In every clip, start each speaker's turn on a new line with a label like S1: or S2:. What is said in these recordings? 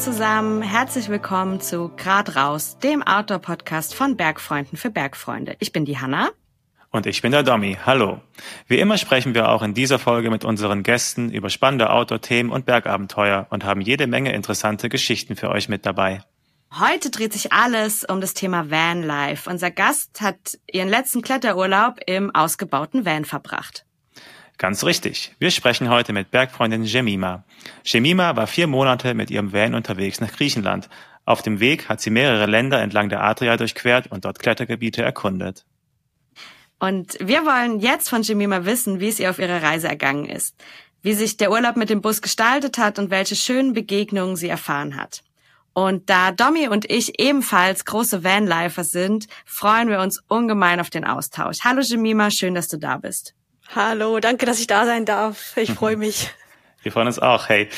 S1: zusammen, herzlich willkommen zu Grad raus, dem Outdoor-Podcast von Bergfreunden für Bergfreunde. Ich bin die Hanna.
S2: Und ich bin der Domi. Hallo. Wie immer sprechen wir auch in dieser Folge mit unseren Gästen über spannende Outdoor-Themen und Bergabenteuer und haben jede Menge interessante Geschichten für euch mit dabei.
S1: Heute dreht sich alles um das Thema Vanlife. Unser Gast hat ihren letzten Kletterurlaub im ausgebauten Van verbracht.
S2: Ganz richtig. Wir sprechen heute mit Bergfreundin Jemima. Jemima war vier Monate mit ihrem Van unterwegs nach Griechenland. Auf dem Weg hat sie mehrere Länder entlang der Adria durchquert und dort Klettergebiete erkundet.
S1: Und wir wollen jetzt von Jemima wissen, wie es ihr auf ihrer Reise ergangen ist, wie sich der Urlaub mit dem Bus gestaltet hat und welche schönen Begegnungen sie erfahren hat. Und da Domi und ich ebenfalls große Vanlifer sind, freuen wir uns ungemein auf den Austausch. Hallo Jemima, schön, dass du da bist.
S3: Hallo, danke, dass ich da sein darf. Ich freue mich.
S2: Wir freuen uns auch. Hey,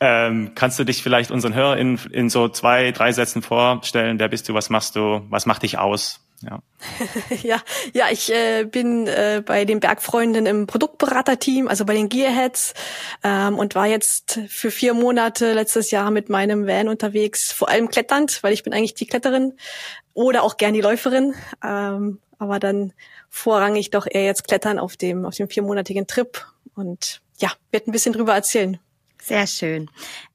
S2: ähm, kannst du dich vielleicht unseren HörerInnen in so zwei, drei Sätzen vorstellen? Wer bist du? Was machst du? Was macht dich aus?
S3: Ja, ja, ja, ich äh, bin äh, bei den Bergfreunden im Produktberaterteam, also bei den Gearheads ähm, und war jetzt für vier Monate letztes Jahr mit meinem Van unterwegs, vor allem kletternd, weil ich bin eigentlich die Kletterin oder auch gern die Läuferin, ähm, aber dann vorrangig doch eher jetzt klettern auf dem, auf dem viermonatigen Trip und ja, wird ein bisschen drüber erzählen.
S1: Sehr schön.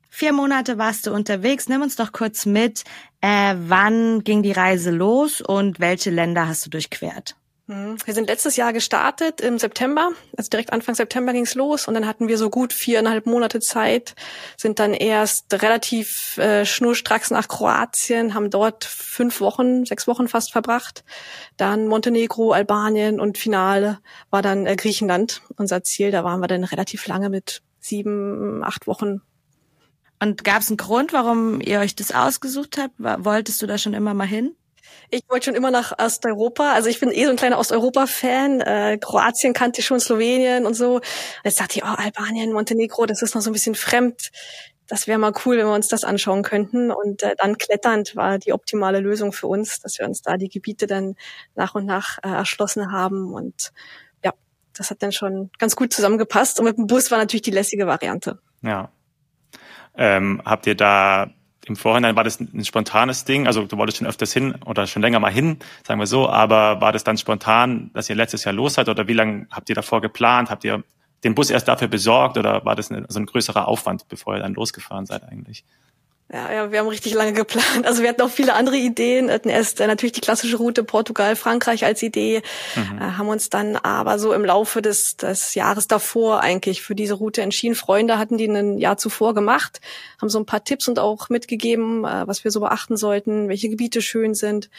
S1: Vier Monate warst du unterwegs. Nimm uns doch kurz mit. Äh, wann ging die Reise los und welche Länder hast du durchquert?
S3: Mhm. Wir sind letztes Jahr gestartet im September, also direkt Anfang September ging's los und dann hatten wir so gut viereinhalb Monate Zeit, sind dann erst relativ äh, schnurstracks nach Kroatien, haben dort fünf Wochen, sechs Wochen fast verbracht, dann Montenegro, Albanien und Finale war dann äh, Griechenland unser Ziel. Da waren wir dann relativ lange mit sieben, acht Wochen.
S1: Und gab es einen Grund, warum ihr euch das ausgesucht habt? Wolltest du da schon immer mal hin?
S3: Ich wollte schon immer nach Osteuropa. Also ich bin eh so ein kleiner Osteuropa-Fan. Äh, Kroatien kannte ich schon, Slowenien und so. Jetzt dachte ich, oh, Albanien, Montenegro, das ist noch so ein bisschen fremd. Das wäre mal cool, wenn wir uns das anschauen könnten. Und äh, dann kletternd war die optimale Lösung für uns, dass wir uns da die Gebiete dann nach und nach äh, erschlossen haben. Und ja, das hat dann schon ganz gut zusammengepasst. Und mit dem Bus war natürlich die lässige Variante.
S2: Ja. Ähm, habt ihr da im Vorhinein war das ein spontanes Ding, also du wolltest schon öfters hin oder schon länger mal hin, sagen wir so, aber war das dann spontan, dass ihr letztes Jahr los seid oder wie lange habt ihr davor geplant? Habt ihr den Bus erst dafür besorgt oder war das ein, so ein größerer Aufwand, bevor ihr dann losgefahren seid eigentlich?
S3: Ja, ja, wir haben richtig lange geplant. Also wir hatten auch viele andere Ideen. Wir hatten erst äh, natürlich die klassische Route Portugal, Frankreich als Idee, mhm. äh, haben uns dann aber so im Laufe des, des Jahres davor eigentlich für diese Route entschieden. Freunde hatten die ein Jahr zuvor gemacht, haben so ein paar Tipps und auch mitgegeben, äh, was wir so beachten sollten, welche Gebiete schön sind.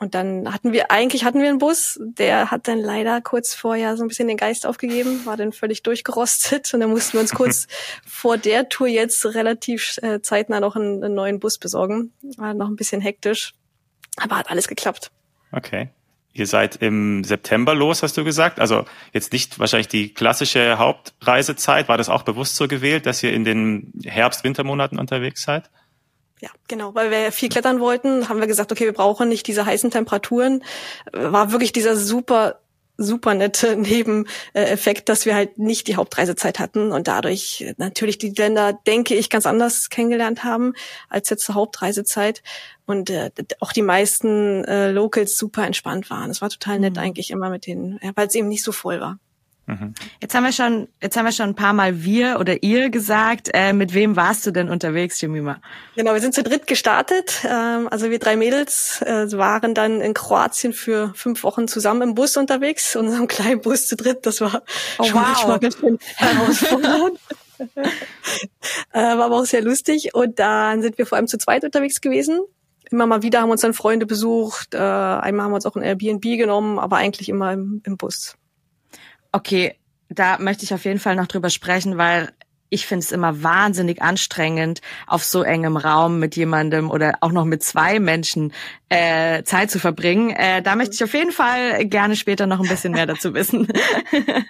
S3: Und dann hatten wir, eigentlich hatten wir einen Bus, der hat dann leider kurz vorher so ein bisschen den Geist aufgegeben, war dann völlig durchgerostet und dann mussten wir uns kurz vor der Tour jetzt relativ äh, zeitnah noch einen, einen, neuen Bus besorgen. War noch ein bisschen hektisch, aber hat alles geklappt.
S2: Okay. Ihr seid im September los, hast du gesagt. Also jetzt nicht wahrscheinlich die klassische Hauptreisezeit. War das auch bewusst so gewählt, dass ihr in den Herbst-Wintermonaten unterwegs seid?
S3: Ja, genau, weil wir viel klettern wollten, haben wir gesagt, okay, wir brauchen nicht diese heißen Temperaturen. War wirklich dieser super super nette Nebeneffekt, dass wir halt nicht die Hauptreisezeit hatten und dadurch natürlich die Länder, denke ich, ganz anders kennengelernt haben als jetzt zur Hauptreisezeit und äh, auch die meisten äh, Locals super entspannt waren. Es war total nett mhm. eigentlich immer mit denen, ja, weil es eben nicht so voll war.
S1: Mhm. Jetzt haben wir schon, jetzt haben wir schon ein paar Mal wir oder ihr gesagt. Äh, mit wem warst du denn unterwegs, Jemima?
S3: Genau, wir sind zu dritt gestartet. Ähm, also wir drei Mädels äh, waren dann in Kroatien für fünf Wochen zusammen im Bus unterwegs, in unserem kleinen Bus zu dritt. Das war oh, schon wow. manchmal ganz schön herausfordernd. äh, war aber auch sehr lustig. Und dann sind wir vor allem zu zweit unterwegs gewesen. Immer mal wieder haben uns dann Freunde besucht. Äh, einmal haben wir uns auch ein Airbnb genommen, aber eigentlich immer im, im Bus.
S1: Okay, da möchte ich auf jeden Fall noch drüber sprechen, weil ich finde es immer wahnsinnig anstrengend, auf so engem Raum mit jemandem oder auch noch mit zwei Menschen äh, Zeit zu verbringen. Äh, da möchte ich auf jeden Fall gerne später noch ein bisschen mehr dazu wissen.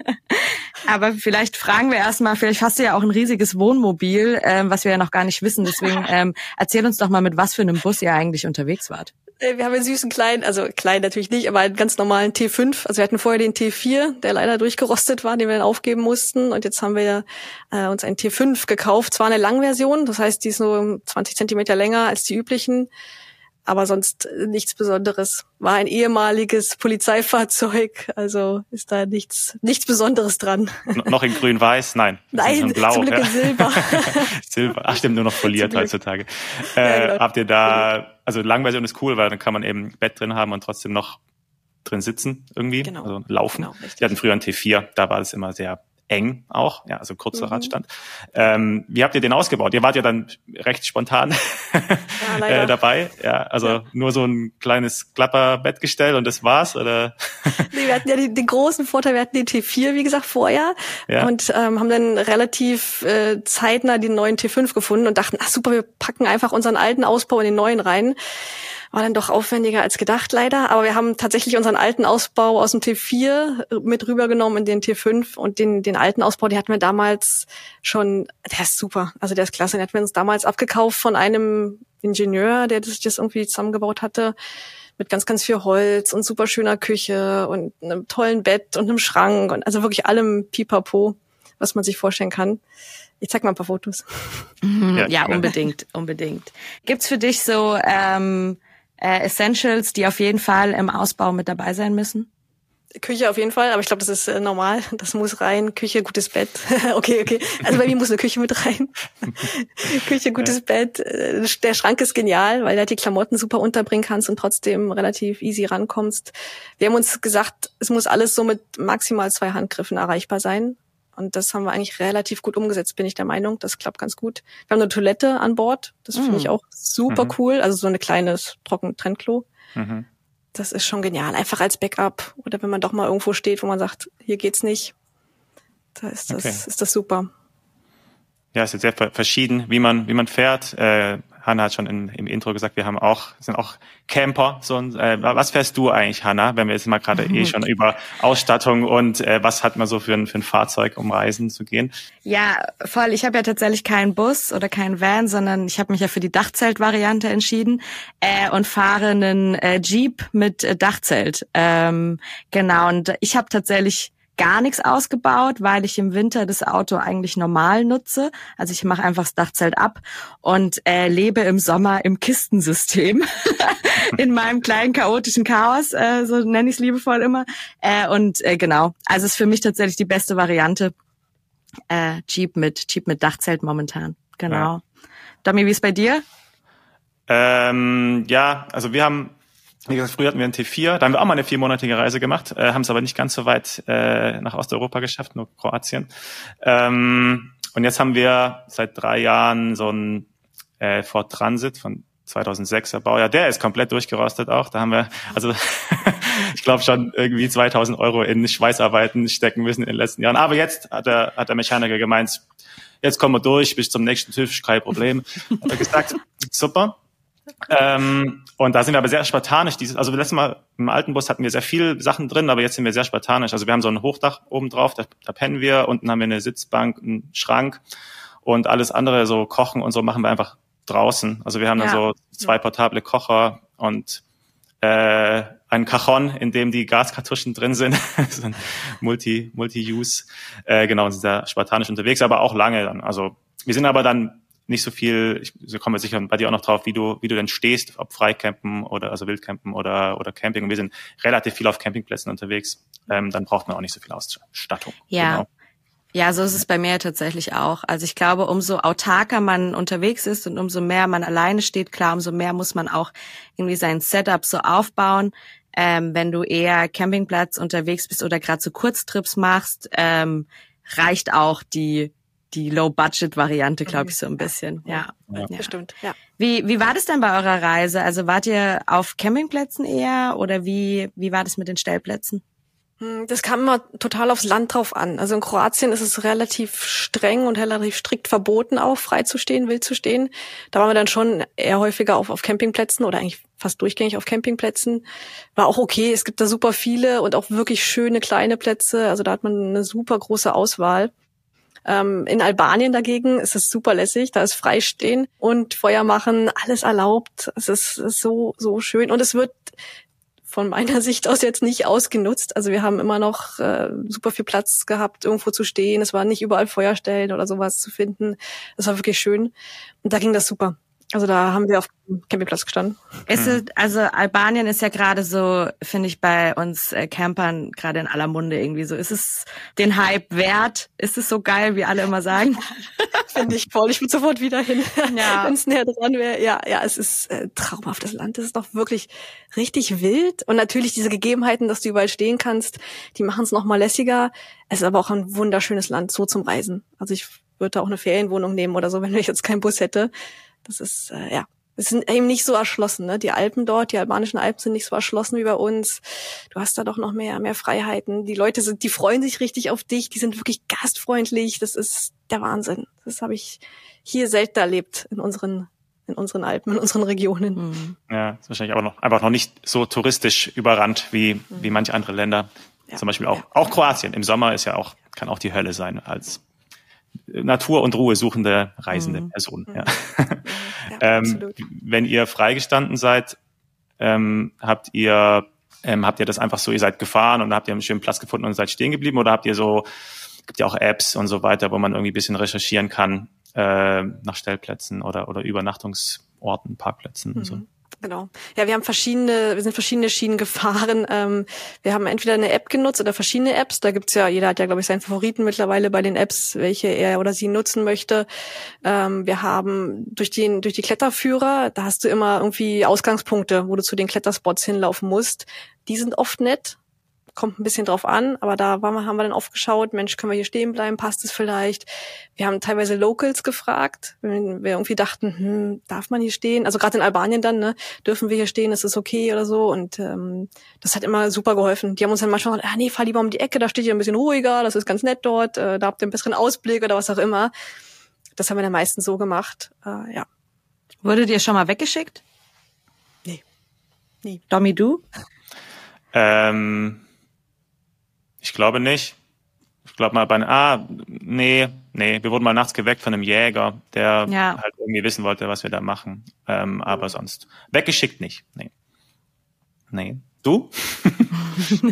S1: Aber vielleicht fragen wir erstmal, vielleicht hast du ja auch ein riesiges Wohnmobil, äh, was wir ja noch gar nicht wissen. Deswegen ähm, erzähl uns doch mal, mit was für einem Bus ihr eigentlich unterwegs wart.
S3: Äh, wir haben einen süßen kleinen, also klein natürlich nicht, aber einen ganz normalen T5. Also wir hatten vorher den T4, der leider durchgerostet war, den wir dann aufgeben mussten. Und jetzt haben wir äh, uns einen T5 gekauft. Zwar eine Langversion, das heißt, die ist nur 20 Zentimeter länger als die üblichen aber sonst nichts Besonderes. War ein ehemaliges Polizeifahrzeug, also ist da nichts nichts Besonderes dran.
S2: noch in grün-weiß? Nein.
S3: Nein, Blau, zum Glück ja. in Silber.
S2: Silber, ach stimmt, nur noch foliert heutzutage. Äh, ja, genau. Habt ihr da, also Langversion ist cool, weil dann kann man eben Bett drin haben und trotzdem noch drin sitzen irgendwie, genau. also laufen. Genau, Wir hatten früher ein T4, da war es immer sehr eng auch, ja, also kurzer mhm. Radstand. Ähm, wie habt ihr den ausgebaut? Ihr wart ja dann recht spontan ja, äh, dabei. Ja, also ja. nur so ein kleines Klapperbettgestell und das war's, oder?
S3: nee, wir hatten ja den, den, großen Vorteil, wir hatten den T4, wie gesagt, vorher ja. und ähm, haben dann relativ äh, zeitnah den neuen T5 gefunden und dachten, ach super, wir packen einfach unseren alten Ausbau in den neuen rein. War dann doch aufwendiger als gedacht leider. Aber wir haben tatsächlich unseren alten Ausbau aus dem T4 mit rübergenommen in den T5 und den, den alten Ausbau, den hatten wir damals schon, der ist super. Also der ist klasse. Den hatten wir uns damals abgekauft von einem Ingenieur, der das, das irgendwie zusammengebaut hatte mit ganz, ganz viel Holz und super schöner Küche und einem tollen Bett und einem Schrank und also wirklich allem Pipapo, was man sich vorstellen kann. Ich zeig mal ein paar Fotos.
S1: Ja, ja unbedingt, unbedingt. Gibt's für dich so ähm, äh, Essentials, die auf jeden Fall im Ausbau mit dabei sein müssen?
S3: Küche auf jeden Fall, aber ich glaube, das ist äh, normal. Das muss rein. Küche, gutes Bett. okay, okay. Also bei mir muss eine Küche mit rein. Küche, gutes ja. Bett. Äh, der Schrank ist genial, weil du halt die Klamotten super unterbringen kannst und trotzdem relativ easy rankommst. Wir haben uns gesagt, es muss alles so mit maximal zwei Handgriffen erreichbar sein. Und das haben wir eigentlich relativ gut umgesetzt, bin ich der Meinung. Das klappt ganz gut. Wir haben eine Toilette an Bord. Das mhm. finde ich auch super mhm. cool. Also so ein kleines Trocken-Trennklo. Mhm. Das ist schon genial. Einfach als Backup. Oder wenn man doch mal irgendwo steht, wo man sagt, hier geht's nicht. Da ist das, okay. ist das super.
S2: Ja, es ist sehr verschieden, wie man, wie man fährt. Äh, Hanna hat schon in, im Intro gesagt, wir haben auch, sind auch Camper. So, äh, was fährst du eigentlich, Hanna, wenn wir jetzt mal gerade eh schon über Ausstattung und äh, was hat man so für ein, für ein Fahrzeug, um reisen zu gehen?
S1: Ja, voll. Ich habe ja tatsächlich keinen Bus oder keinen Van, sondern ich habe mich ja für die Dachzelt-Variante entschieden äh, und fahre einen äh, Jeep mit äh, Dachzelt. Ähm, genau, und ich habe tatsächlich gar nichts ausgebaut, weil ich im Winter das Auto eigentlich normal nutze. Also ich mache einfach das Dachzelt ab und äh, lebe im Sommer im Kistensystem in meinem kleinen chaotischen Chaos, äh, so nenne ich es liebevoll immer. Äh, und äh, genau, also ist für mich tatsächlich die beste Variante. Äh, Jeep mit Jeep mit Dachzelt momentan. Genau. Ja. Domi, wie ist bei dir?
S2: Ähm, ja, also wir haben wie gesagt, früher hatten wir ein T4, da haben wir auch mal eine viermonatige Reise gemacht, äh, haben es aber nicht ganz so weit äh, nach Osteuropa geschafft, nur Kroatien. Ähm, und jetzt haben wir seit drei Jahren so ein äh, Ford Transit von 2006er Baujahr. Der ist komplett durchgerostet auch. Da haben wir, also ich glaube schon irgendwie 2000 Euro in Schweißarbeiten stecken müssen in den letzten Jahren. Aber jetzt hat der, hat der Mechaniker gemeint, jetzt kommen wir durch bis zum nächsten TÜV, kein Problem. Hat er gesagt, super. Ähm, und da sind wir aber sehr spartanisch. Dieses, also letztes Mal im alten Bus hatten wir sehr viel Sachen drin, aber jetzt sind wir sehr spartanisch. Also wir haben so ein Hochdach oben drauf, da, da pennen wir, unten haben wir eine Sitzbank, einen Schrank und alles andere, so Kochen und so machen wir einfach draußen. Also wir haben ja. dann so zwei portable Kocher und äh, ein Cajon, in dem die Gaskartuschen drin sind, so ein Multi, Multi-Use. Äh, genau, sind sehr spartanisch unterwegs, aber auch lange dann. Also wir sind aber dann nicht so viel, ich so kommen wir sicher bei dir auch noch drauf, wie du, wie du denn stehst, ob Freicampen oder also Wildcampen oder, oder Camping. Und wir sind relativ viel auf Campingplätzen unterwegs. Ähm, dann braucht man auch nicht so viel Ausstattung.
S1: Ja. Genau. Ja, so ist es bei mir tatsächlich auch. Also ich glaube, umso autarker man unterwegs ist und umso mehr man alleine steht, klar, umso mehr muss man auch irgendwie sein Setup so aufbauen. Ähm, wenn du eher Campingplatz unterwegs bist oder gerade so Kurztrips machst, ähm, reicht auch die die Low-Budget-Variante, glaube ich, so ein bisschen. Ja, ja. ja.
S3: bestimmt. Ja.
S1: Wie, wie war das denn bei eurer Reise? Also wart ihr auf Campingplätzen eher oder wie, wie war das mit den Stellplätzen?
S3: Hm, das kam immer total aufs Land drauf an. Also in Kroatien ist es relativ streng und relativ strikt verboten, auch frei zu stehen, wild zu stehen. Da waren wir dann schon eher häufiger auf, auf Campingplätzen oder eigentlich fast durchgängig auf Campingplätzen. War auch okay. Es gibt da super viele und auch wirklich schöne kleine Plätze. Also da hat man eine super große Auswahl. Ähm, in Albanien dagegen ist es super lässig, da ist Freistehen und Feuer machen, alles erlaubt. Es ist, so, so schön und es wird von meiner Sicht aus jetzt nicht ausgenutzt. Also wir haben immer noch äh, super viel Platz gehabt, irgendwo zu stehen. Es war nicht überall Feuerstellen oder sowas zu finden. Das war wirklich schön. Und da ging das super. Also da haben wir auf dem Campingplatz gestanden.
S1: Ist es, also Albanien ist ja gerade so, finde ich, bei uns äh, Campern gerade in aller Munde irgendwie so. Ist es den Hype wert? Ist es so geil, wie alle immer sagen?
S3: finde ich voll. Ich würde sofort wieder hin, ja. wenn es näher dran wäre. Ja, ja, es ist äh, traumhaftes Land. Es ist doch wirklich richtig wild. Und natürlich diese Gegebenheiten, dass du überall stehen kannst, die machen es noch mal lässiger. Es ist aber auch ein wunderschönes Land, so zum Reisen. Also ich würde da auch eine Ferienwohnung nehmen oder so, wenn ich jetzt keinen Bus hätte. Das ist, äh, ja, es sind eben nicht so erschlossen, ne? Die Alpen dort, die albanischen Alpen sind nicht so erschlossen wie bei uns. Du hast da doch noch mehr, mehr Freiheiten. Die Leute sind, die freuen sich richtig auf dich, die sind wirklich gastfreundlich. Das ist der Wahnsinn. Das habe ich hier selten erlebt in unseren in unseren Alpen, in unseren Regionen.
S2: Mhm. Ja, ist wahrscheinlich auch noch einfach noch nicht so touristisch überrannt wie, mhm. wie manche andere Länder. Ja. Zum Beispiel auch, ja. auch Kroatien. Im Sommer ist ja auch, kann auch die Hölle sein als Natur und Ruhe suchende reisende mhm. Person. Ja. ja ähm, wenn ihr freigestanden seid, ähm, habt ihr ähm, habt ihr das einfach so, ihr seid gefahren und habt ihr einen schönen Platz gefunden und seid stehen geblieben oder habt ihr so, gibt ja auch Apps und so weiter, wo man irgendwie ein bisschen recherchieren kann äh, nach Stellplätzen oder, oder Übernachtungsorten, Parkplätzen mhm. und so?
S3: Genau. Ja, wir haben verschiedene, wir sind verschiedene Schienen gefahren. Ähm, wir haben entweder eine App genutzt oder verschiedene Apps. Da gibt's ja, jeder hat ja, glaube ich, seinen Favoriten mittlerweile bei den Apps, welche er oder sie nutzen möchte. Ähm, wir haben durch den, durch die Kletterführer, da hast du immer irgendwie Ausgangspunkte, wo du zu den Kletterspots hinlaufen musst. Die sind oft nett kommt ein bisschen drauf an, aber da waren wir, haben wir dann aufgeschaut, Mensch, können wir hier stehen bleiben, passt es vielleicht? Wir haben teilweise Locals gefragt, wenn wir irgendwie dachten, hm, darf man hier stehen? Also gerade in Albanien dann, ne, dürfen wir hier stehen, ist es okay oder so? Und ähm, das hat immer super geholfen. Die haben uns dann manchmal gesagt, ah, nee, fahr lieber um die Ecke, da steht ihr ein bisschen ruhiger, das ist ganz nett dort, äh, da habt ihr einen besseren Ausblick oder was auch immer. Das haben wir dann meistens so gemacht, äh, ja.
S1: Wurdet ihr schon mal weggeschickt?
S3: Nee.
S1: Nee. Domi, du?
S2: Ähm, ich glaube nicht. Ich glaube mal bei ah, nee, nee, wir wurden mal nachts geweckt von einem Jäger, der ja. halt irgendwie wissen wollte, was wir da machen. Ähm, aber sonst. Weggeschickt nicht. Nee. Nee. Du?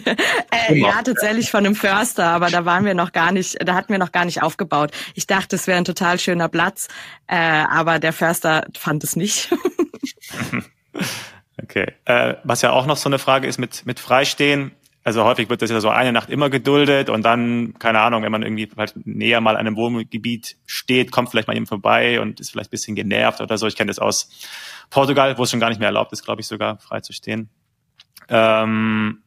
S1: äh, ja, tatsächlich von einem Förster, aber da waren wir noch gar nicht, da hatten wir noch gar nicht aufgebaut. Ich dachte, es wäre ein total schöner Platz, äh, aber der Förster fand es nicht.
S2: okay. Äh, was ja auch noch so eine Frage ist mit, mit Freistehen, also häufig wird das ja so eine Nacht immer geduldet und dann, keine Ahnung, wenn man irgendwie halt näher mal an einem Wohngebiet steht, kommt vielleicht mal jemand vorbei und ist vielleicht ein bisschen genervt oder so. Ich kenne das aus Portugal, wo es schon gar nicht mehr erlaubt ist, glaube ich, sogar frei zu stehen. Ähm,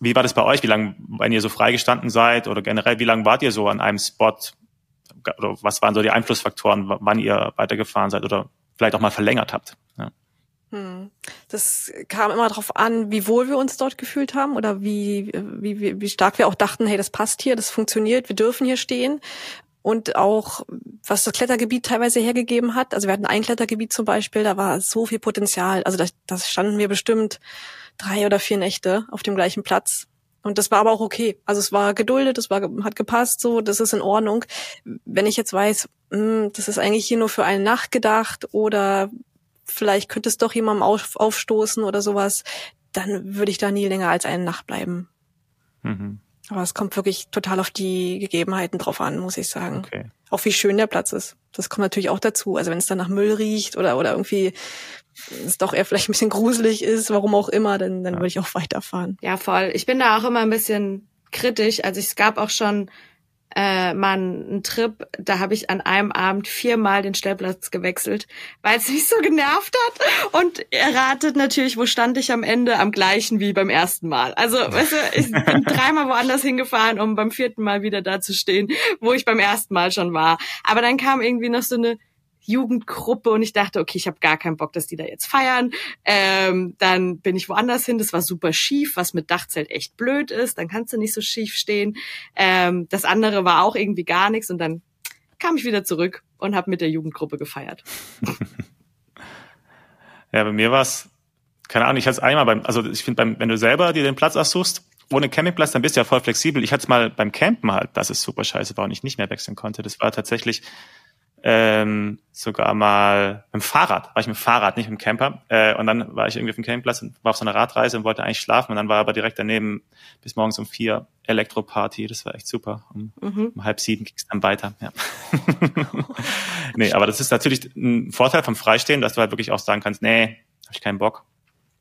S2: wie war das bei euch? Wie lange, wenn ihr so freigestanden seid oder generell, wie lange wart ihr so an einem Spot? Oder was waren so die Einflussfaktoren, wann ihr weitergefahren seid oder vielleicht auch mal verlängert habt? Ja.
S3: Hm. Das kam immer darauf an, wie wohl wir uns dort gefühlt haben oder wie, wie, wie stark wir auch dachten, hey, das passt hier, das funktioniert, wir dürfen hier stehen. Und auch, was das Klettergebiet teilweise hergegeben hat. Also wir hatten ein Klettergebiet zum Beispiel, da war so viel Potenzial. Also da, das standen wir bestimmt drei oder vier Nächte auf dem gleichen Platz. Und das war aber auch okay. Also es war geduldet, es war, hat gepasst, so, das ist in Ordnung. Wenn ich jetzt weiß, mh, hm, das ist eigentlich hier nur für eine Nacht gedacht oder vielleicht könnte es doch jemandem auf, aufstoßen oder sowas, dann würde ich da nie länger als eine Nacht bleiben. Mhm. Aber es kommt wirklich total auf die Gegebenheiten drauf an, muss ich sagen. Okay. Auch wie schön der Platz ist. Das kommt natürlich auch dazu. Also wenn es dann nach Müll riecht oder, oder irgendwie es doch eher vielleicht ein bisschen gruselig ist, warum auch immer, dann, dann ja. würde ich auch weiterfahren.
S1: Ja, voll. Ich bin da auch immer ein bisschen kritisch. Also es gab auch schon äh, mal einen Trip, da habe ich an einem Abend viermal den Stellplatz gewechselt, weil es mich so genervt hat. Und er ratet natürlich, wo stand ich am Ende? Am gleichen wie beim ersten Mal. Also, weißt du, ich bin dreimal woanders hingefahren, um beim vierten Mal wieder da zu stehen, wo ich beim ersten Mal schon war. Aber dann kam irgendwie noch so eine Jugendgruppe und ich dachte, okay, ich habe gar keinen Bock, dass die da jetzt feiern. Ähm, dann bin ich woanders hin. Das war super schief, was mit Dachzelt echt blöd ist. Dann kannst du nicht so schief stehen. Ähm, das andere war auch irgendwie gar nichts und dann kam ich wieder zurück und habe mit der Jugendgruppe gefeiert.
S2: ja, bei mir war es, keine Ahnung, ich hatte es einmal beim, also ich finde, wenn du selber dir den Platz aussuchst, ohne Campingplatz, dann bist du ja voll flexibel. Ich hatte es mal beim Campen halt, dass es super scheiße war und ich nicht mehr wechseln konnte. Das war tatsächlich ähm, sogar mal mit dem Fahrrad, war ich mit dem Fahrrad, nicht mit dem Camper. Äh, und dann war ich irgendwie auf dem Campingplatz und war auf so einer Radreise und wollte eigentlich schlafen. Und dann war aber direkt daneben bis morgens um vier Elektroparty. Das war echt super. Um, mhm. um halb sieben ging es dann weiter. Ja. nee, aber das ist natürlich ein Vorteil vom Freistehen, dass du halt wirklich auch sagen kannst, nee, habe ich keinen Bock.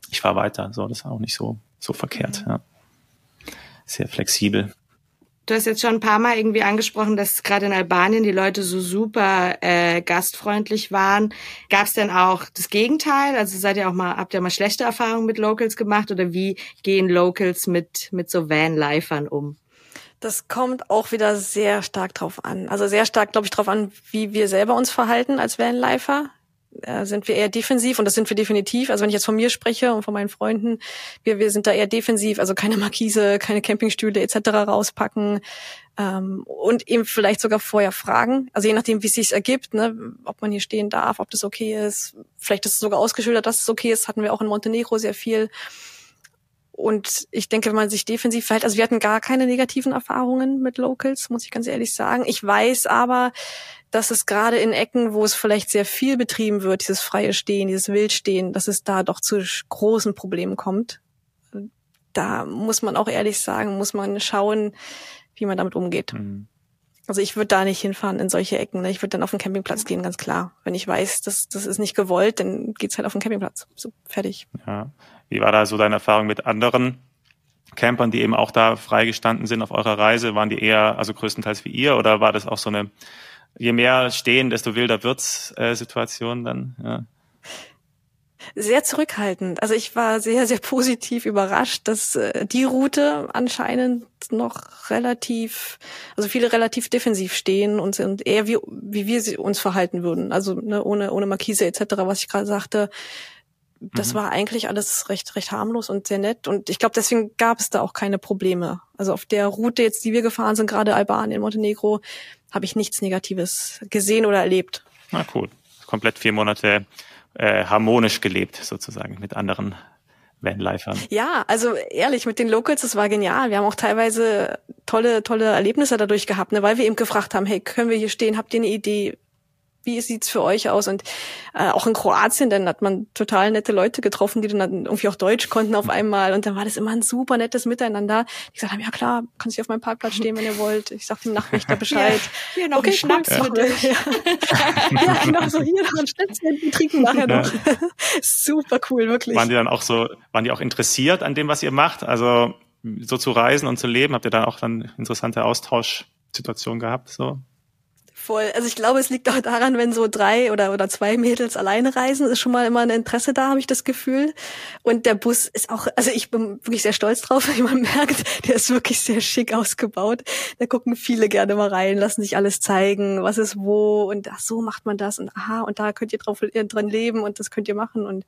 S2: Ich fahr weiter. So, das ist auch nicht so, so verkehrt. Mhm. Ja. Sehr flexibel.
S1: Du hast jetzt schon ein paar Mal irgendwie angesprochen, dass gerade in Albanien die Leute so super äh, gastfreundlich waren. Gab es denn auch das Gegenteil? Also seid ihr auch mal, habt ihr mal schlechte Erfahrungen mit Locals gemacht oder wie gehen Locals mit mit so Van-Lifern um?
S3: Das kommt auch wieder sehr stark drauf an. Also sehr stark, glaube ich, drauf an, wie wir selber uns verhalten als Vanlifer äh, sind wir eher defensiv und das sind wir definitiv. Also wenn ich jetzt von mir spreche und von meinen Freunden, wir, wir sind da eher defensiv, also keine Markise, keine Campingstühle etc. rauspacken ähm, und eben vielleicht sogar vorher fragen. Also je nachdem, wie es sich ergibt, ne, ob man hier stehen darf, ob das okay ist. Vielleicht ist es sogar ausgeschildert, dass es okay ist. Hatten wir auch in Montenegro sehr viel. Und ich denke, wenn man sich defensiv verhält, also wir hatten gar keine negativen Erfahrungen mit Locals, muss ich ganz ehrlich sagen. Ich weiß aber, dass es gerade in Ecken, wo es vielleicht sehr viel betrieben wird, dieses freie Stehen, dieses Wildstehen, dass es da doch zu großen Problemen kommt. Da muss man auch ehrlich sagen, muss man schauen, wie man damit umgeht. Mhm. Also ich würde da nicht hinfahren in solche Ecken. Ne? Ich würde dann auf den Campingplatz gehen, ganz klar. Wenn ich weiß, dass das ist nicht gewollt, dann geht's halt auf den Campingplatz. So, fertig.
S2: Ja. Wie war da so deine Erfahrung mit anderen Campern, die eben auch da freigestanden sind auf eurer Reise? Waren die eher, also größtenteils wie ihr, oder war das auch so eine je mehr stehen, desto wilder wird's äh, Situation dann. Ja.
S3: Sehr zurückhaltend. Also ich war sehr, sehr positiv überrascht, dass äh, die Route anscheinend noch relativ, also viele relativ defensiv stehen und sind eher wie, wie wir sie uns verhalten würden. Also ne, ohne, ohne Markise etc., was ich gerade sagte. Das mhm. war eigentlich alles recht, recht harmlos und sehr nett. Und ich glaube, deswegen gab es da auch keine Probleme. Also auf der Route jetzt, die wir gefahren sind, gerade Albanien, Montenegro, habe ich nichts Negatives gesehen oder erlebt.
S2: Na cool. Komplett vier Monate äh, harmonisch gelebt, sozusagen, mit anderen Vanlifern.
S3: Ja, also ehrlich, mit den Locals, das war genial. Wir haben auch teilweise tolle, tolle Erlebnisse dadurch gehabt, ne, weil wir eben gefragt haben, hey, können wir hier stehen? Habt ihr eine Idee? Wie sieht's für euch aus? Und äh, auch in Kroatien, dann hat man total nette Leute getroffen, die dann irgendwie auch Deutsch konnten auf einmal. Und dann war das immer ein super nettes Miteinander. Die gesagt haben, ja klar, kannst du auf meinem Parkplatz stehen, wenn ihr wollt. Ich sag dem Nachtwächter Bescheid.
S1: Ja, hier noch okay, ein Schnaps
S3: cool.
S1: für dich. Ja.
S3: ja, genau, so hier noch ein Schnäpschen, die trinken nachher ja. noch. super cool, wirklich.
S2: Waren die dann auch so, waren die auch interessiert an dem, was ihr macht? Also so zu reisen und zu leben? Habt ihr dann auch dann interessante Austauschsituationen gehabt? So?
S3: Voll. Also ich glaube, es liegt auch daran, wenn so drei oder, oder zwei Mädels alleine reisen, ist schon mal immer ein Interesse da, habe ich das Gefühl. Und der Bus ist auch, also ich bin wirklich sehr stolz drauf, wie man merkt, der ist wirklich sehr schick ausgebaut. Da gucken viele gerne mal rein, lassen sich alles zeigen, was ist wo und ach so macht man das und aha, und da könnt ihr drauf drin leben und das könnt ihr machen. Und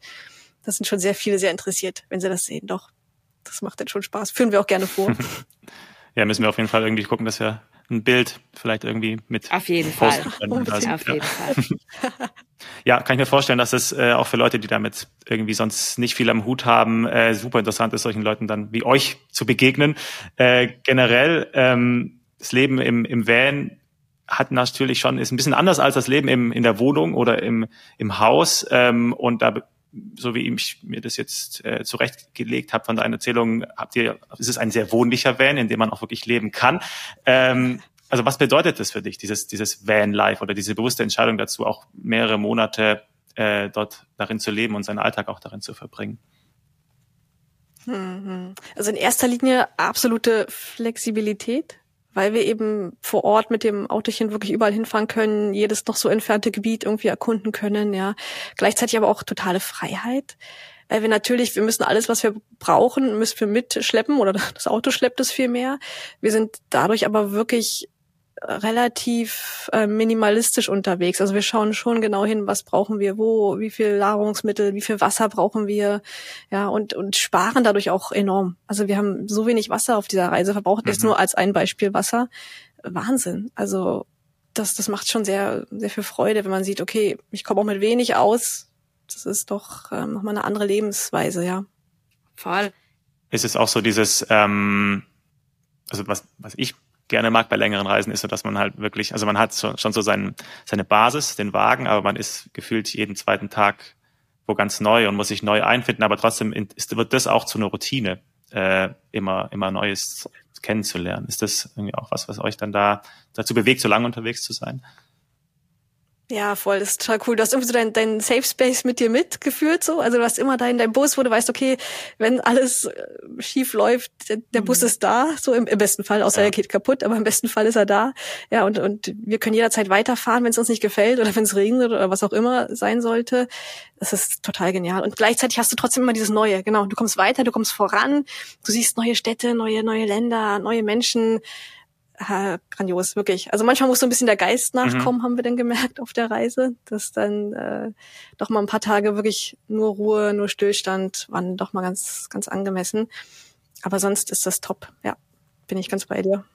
S3: das sind schon sehr viele sehr interessiert, wenn sie das sehen. Doch, das macht dann schon Spaß. Führen wir auch gerne vor.
S2: ja, müssen wir auf jeden Fall irgendwie gucken, dass wir ein Bild vielleicht irgendwie mit
S1: auf jeden Fall. also, auf jeden Fall.
S2: Ja kann ich mir vorstellen dass es äh, auch für Leute die damit irgendwie sonst nicht viel am Hut haben äh, super interessant ist solchen Leuten dann wie euch zu begegnen. Äh, generell ähm, das Leben im im Van hat natürlich schon ist ein bisschen anders als das Leben im in der Wohnung oder im im Haus. Ähm, und da so wie ich mir das jetzt äh, zurechtgelegt habe von deiner Erzählung, habt ihr, es ein sehr wohnlicher Van, in dem man auch wirklich leben kann. Ähm, also was bedeutet das für dich, dieses, dieses Van-Life oder diese bewusste Entscheidung dazu, auch mehrere Monate äh, dort darin zu leben und seinen Alltag auch darin zu verbringen?
S3: Mhm. Also in erster Linie absolute Flexibilität weil wir eben vor Ort mit dem Autochen wirklich überall hinfahren können, jedes noch so entfernte Gebiet irgendwie erkunden können, ja. Gleichzeitig aber auch totale Freiheit. Weil wir natürlich, wir müssen alles, was wir brauchen, müssen wir mitschleppen oder das Auto schleppt es viel mehr. Wir sind dadurch aber wirklich relativ äh, minimalistisch unterwegs. Also wir schauen schon genau hin, was brauchen wir wo, wie viel Nahrungsmittel, wie viel Wasser brauchen wir, ja, und, und sparen dadurch auch enorm. Also wir haben so wenig Wasser auf dieser Reise verbraucht, mhm. jetzt nur als ein Beispiel Wasser. Wahnsinn. Also das, das macht schon sehr, sehr viel Freude, wenn man sieht, okay, ich komme auch mit wenig aus. Das ist doch ähm, nochmal eine andere Lebensweise, ja.
S1: Voll.
S2: ist es auch so dieses, ähm, also was, was ich gerne mag bei längeren Reisen, ist so, dass man halt wirklich, also man hat schon, schon so sein, seine Basis, den Wagen, aber man ist gefühlt jeden zweiten Tag wo ganz neu und muss sich neu einfinden, aber trotzdem ist, wird das auch zu einer Routine, äh, immer, immer Neues kennenzulernen. Ist das irgendwie auch was, was euch dann da dazu bewegt, so lange unterwegs zu sein?
S3: Ja, voll, das ist total cool. Du hast irgendwie so deinen dein Safe Space mit dir mitgeführt, so. Also du hast immer deinen dein Bus, wo du weißt, okay, wenn alles äh, schief läuft, der, der mhm. Bus ist da, so im, im besten Fall, außer ja. er geht kaputt, aber im besten Fall ist er da. Ja, und, und wir können jederzeit weiterfahren, wenn es uns nicht gefällt oder wenn es regnet oder was auch immer sein sollte. Das ist total genial. Und gleichzeitig hast du trotzdem immer dieses Neue. Genau, du kommst weiter, du kommst voran, du siehst neue Städte, neue, neue Länder, neue Menschen äh, grandios, wirklich. Also manchmal muss so ein bisschen der Geist mhm. nachkommen, mhm. haben wir dann gemerkt auf der Reise, dass dann äh, doch mal ein paar Tage wirklich nur Ruhe, nur Stillstand waren doch mal ganz, ganz angemessen. Aber sonst ist das top. Ja, bin ich ganz bei dir.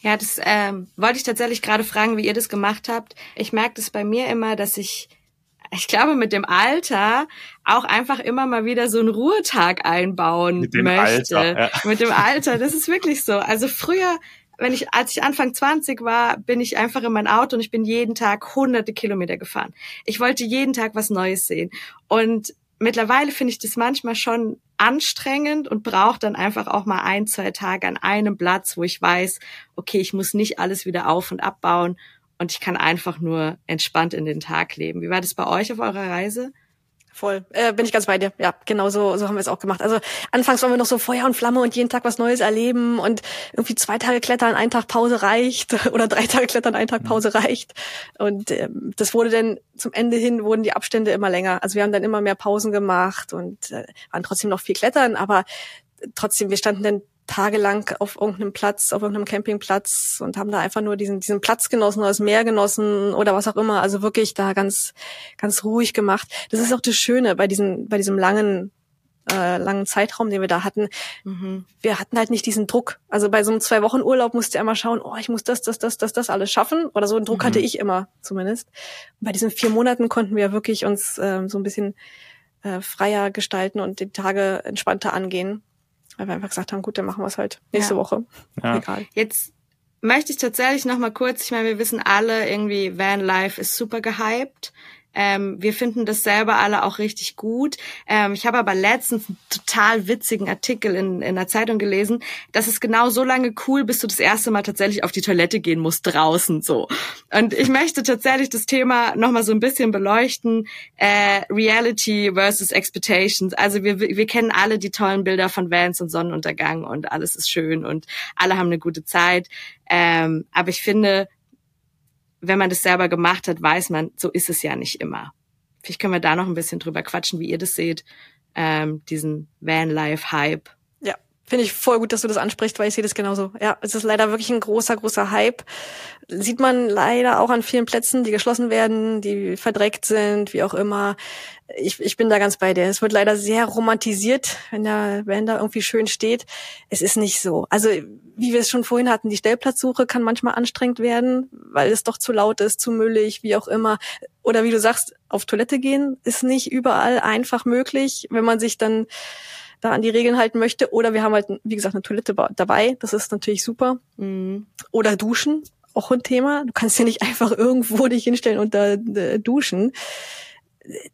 S1: Ja, das ähm, wollte ich tatsächlich gerade fragen, wie ihr das gemacht habt. Ich merke das bei mir immer, dass ich ich glaube, mit dem Alter auch einfach immer mal wieder so einen Ruhetag einbauen mit dem möchte. Alter, ja. Mit dem Alter, das ist wirklich so. Also früher wenn ich, als ich Anfang 20 war, bin ich einfach in mein Auto und ich bin jeden Tag hunderte Kilometer gefahren. Ich wollte jeden Tag was Neues sehen. Und mittlerweile finde ich das manchmal schon anstrengend und brauche dann einfach auch mal ein, zwei Tage an einem Platz, wo ich weiß, okay, ich muss nicht alles wieder auf und abbauen und ich kann einfach nur entspannt in den Tag leben. Wie war das bei euch auf eurer Reise?
S3: Voll, äh, bin ich ganz bei dir. Ja, genau so, so haben wir es auch gemacht. Also anfangs waren wir noch so Feuer und Flamme und jeden Tag was Neues erleben und irgendwie zwei Tage klettern, ein Tag Pause reicht oder drei Tage klettern, ein Tag mhm. Pause reicht. Und ähm, das wurde dann zum Ende hin wurden die Abstände immer länger. Also wir haben dann immer mehr Pausen gemacht und äh, waren trotzdem noch viel klettern, aber trotzdem, wir standen dann tagelang auf irgendeinem Platz, auf irgendeinem Campingplatz und haben da einfach nur diesen, diesen Platz genossen oder das Meer genossen oder was auch immer. Also wirklich da ganz, ganz ruhig gemacht. Das ist auch das Schöne bei diesem, bei diesem langen, äh, langen Zeitraum, den wir da hatten. Mhm. Wir hatten halt nicht diesen Druck. Also bei so einem zwei Wochen Urlaub musste er immer schauen, oh, ich muss das, das, das, das, das alles schaffen. Oder so einen Druck mhm. hatte ich immer zumindest. Und bei diesen vier Monaten konnten wir wirklich uns ähm, so ein bisschen äh, freier gestalten und die Tage entspannter angehen. Weil wir einfach gesagt haben, gut, dann machen wir es halt nächste ja. Woche.
S1: Ja. Egal. Jetzt möchte ich tatsächlich noch mal kurz, ich meine, wir wissen alle irgendwie, Van Life ist super gehypt. Ähm, wir finden das selber alle auch richtig gut. Ähm, ich habe aber letztens einen total witzigen Artikel in, in der Zeitung gelesen, dass es genau so lange cool, bis du das erste Mal tatsächlich auf die Toilette gehen musst draußen so. Und ich möchte tatsächlich das Thema noch mal so ein bisschen beleuchten: äh, Reality versus Expectations. Also wir wir kennen alle die tollen Bilder von Vans und Sonnenuntergang und alles ist schön und alle haben eine gute Zeit. Ähm, aber ich finde, wenn man das selber gemacht hat, weiß man, so ist es ja nicht immer. Vielleicht können wir da noch ein bisschen drüber quatschen, wie ihr das seht, ähm, diesen Van-Life-Hype.
S3: Ja, finde ich voll gut, dass du das ansprichst, weil ich sehe das genauso. Ja, es ist leider wirklich ein großer, großer Hype. Sieht man leider auch an vielen Plätzen, die geschlossen werden, die verdreckt sind, wie auch immer ich, ich bin da ganz bei dir. Es wird leider sehr romantisiert, wenn der wenn da irgendwie schön steht. Es ist nicht so. Also wie wir es schon vorhin hatten, die Stellplatzsuche kann manchmal anstrengend werden, weil es doch zu laut ist, zu müllig, wie auch immer. Oder wie du sagst, auf Toilette gehen ist nicht überall einfach möglich, wenn man sich dann da an die Regeln halten möchte. Oder wir haben halt, wie gesagt, eine Toilette dabei. Das ist natürlich super. Mhm. Oder duschen, auch ein Thema. Du kannst ja nicht einfach irgendwo dich hinstellen und da äh, duschen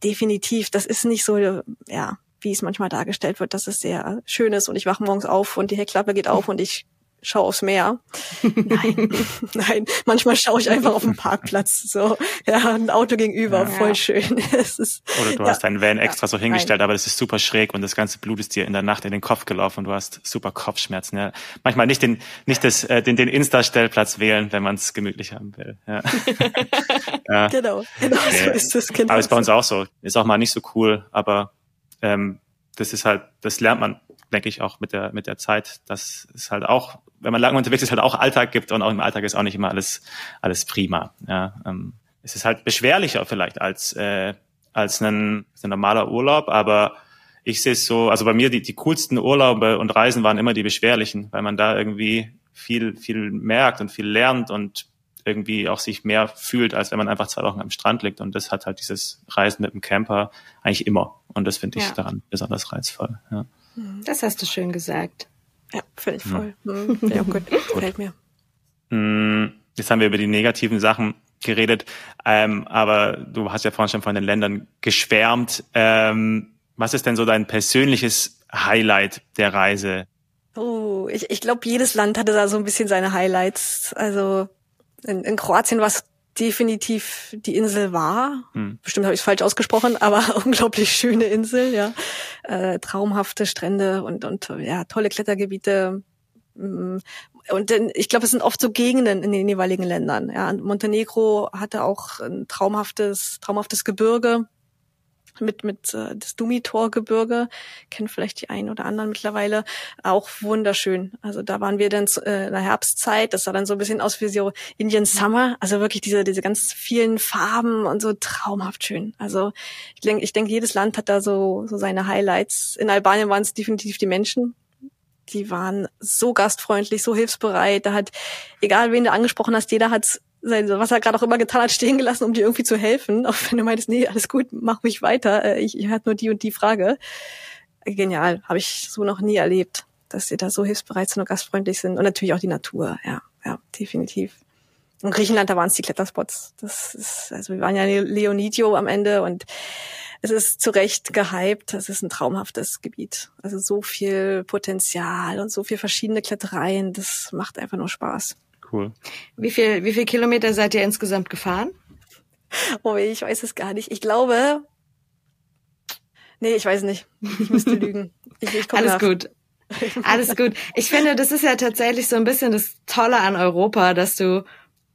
S3: definitiv, das ist nicht so, ja, wie es manchmal dargestellt wird, dass es sehr schön ist und ich wache morgens auf und die Heckklappe geht auf und ich schaue aufs Meer. Nein, nein. Manchmal schaue ich einfach auf den Parkplatz. So, ja, ein Auto gegenüber, ja. voll schön. es
S2: ist, Oder du ja. hast deinen Van extra so hingestellt, nein. aber es ist super schräg und das ganze Blut ist dir in der Nacht in den Kopf gelaufen und du hast super Kopfschmerzen. Ja. Manchmal nicht den, nicht das, äh, den, den Insta-Stellplatz wählen, wenn man es gemütlich haben will. Ja.
S3: ja. Genau, genau okay. so ist es. Genau
S2: aber ist bei uns auch so. Ist auch mal nicht so cool, aber ähm, das ist halt, das lernt man denke ich auch mit der mit der Zeit, dass es halt auch, wenn man lange unterwegs ist, halt auch Alltag gibt und auch im Alltag ist auch nicht immer alles alles prima. Ja, ähm, es ist halt beschwerlicher vielleicht als äh, als ein, ein normaler Urlaub, aber ich sehe es so, also bei mir die, die coolsten Urlaube und Reisen waren immer die beschwerlichen, weil man da irgendwie viel, viel merkt und viel lernt und irgendwie auch sich mehr fühlt, als wenn man einfach zwei Wochen am Strand liegt. Und das hat halt dieses Reisen mit dem Camper eigentlich immer. Und das finde ich ja. daran besonders reizvoll. Ja.
S1: Das hast du schön gesagt.
S3: Ja, finde ich voll. Mhm. Ja, gut. Gefällt mir.
S2: Mm, jetzt haben wir über die negativen Sachen geredet, ähm, aber du hast ja vorhin schon von den Ländern geschwärmt. Ähm, was ist denn so dein persönliches Highlight der Reise?
S3: Oh, ich, ich glaube, jedes Land hatte da so ein bisschen seine Highlights. Also in, in Kroatien war es definitiv die Insel war. Hm. Bestimmt habe ich es falsch ausgesprochen, aber unglaublich schöne Insel, ja. Äh, traumhafte Strände und, und ja, tolle Klettergebiete. Mm, und denn, ich glaube, es sind oft so Gegenden in den jeweiligen Ländern. Ja, Montenegro hatte auch ein traumhaftes, traumhaftes Gebirge mit mit äh, das Dumitor-Gebirge, kennen vielleicht die einen oder anderen mittlerweile, auch wunderschön. Also da waren wir dann äh, in der Herbstzeit, das sah dann so ein bisschen aus wie so Indian Summer, also wirklich diese diese ganz vielen Farben und so traumhaft schön. Also ich denke, ich denke, jedes Land hat da so so seine Highlights. In Albanien waren es definitiv die Menschen, die waren so gastfreundlich, so hilfsbereit. Da hat, egal wen du angesprochen hast, jeder hat sein, was er gerade auch immer getan hat, stehen gelassen, um dir irgendwie zu helfen. Auch wenn du meintest, nee, alles gut, mach mich weiter. Äh, ich, ich hatte nur die und die Frage. Genial, habe ich so noch nie erlebt, dass sie da so hilfsbereit sind und gastfreundlich sind. Und natürlich auch die Natur, ja, ja, definitiv. In Griechenland, da waren es die Kletterspots. Das ist, also wir waren ja in Leonidio am Ende und es ist zu Recht gehypt. Es ist ein traumhaftes Gebiet. Also so viel Potenzial und so viel verschiedene Klettereien. Das macht einfach nur Spaß.
S2: Cool.
S1: Wie viel, wie viel Kilometer seid ihr insgesamt gefahren?
S3: Oh, ich weiß es gar nicht. Ich glaube, nee, ich weiß nicht. Ich müsste lügen. Ich, ich
S1: Alles nach. gut. Alles gut. Ich finde, das ist ja tatsächlich so ein bisschen das Tolle an Europa, dass du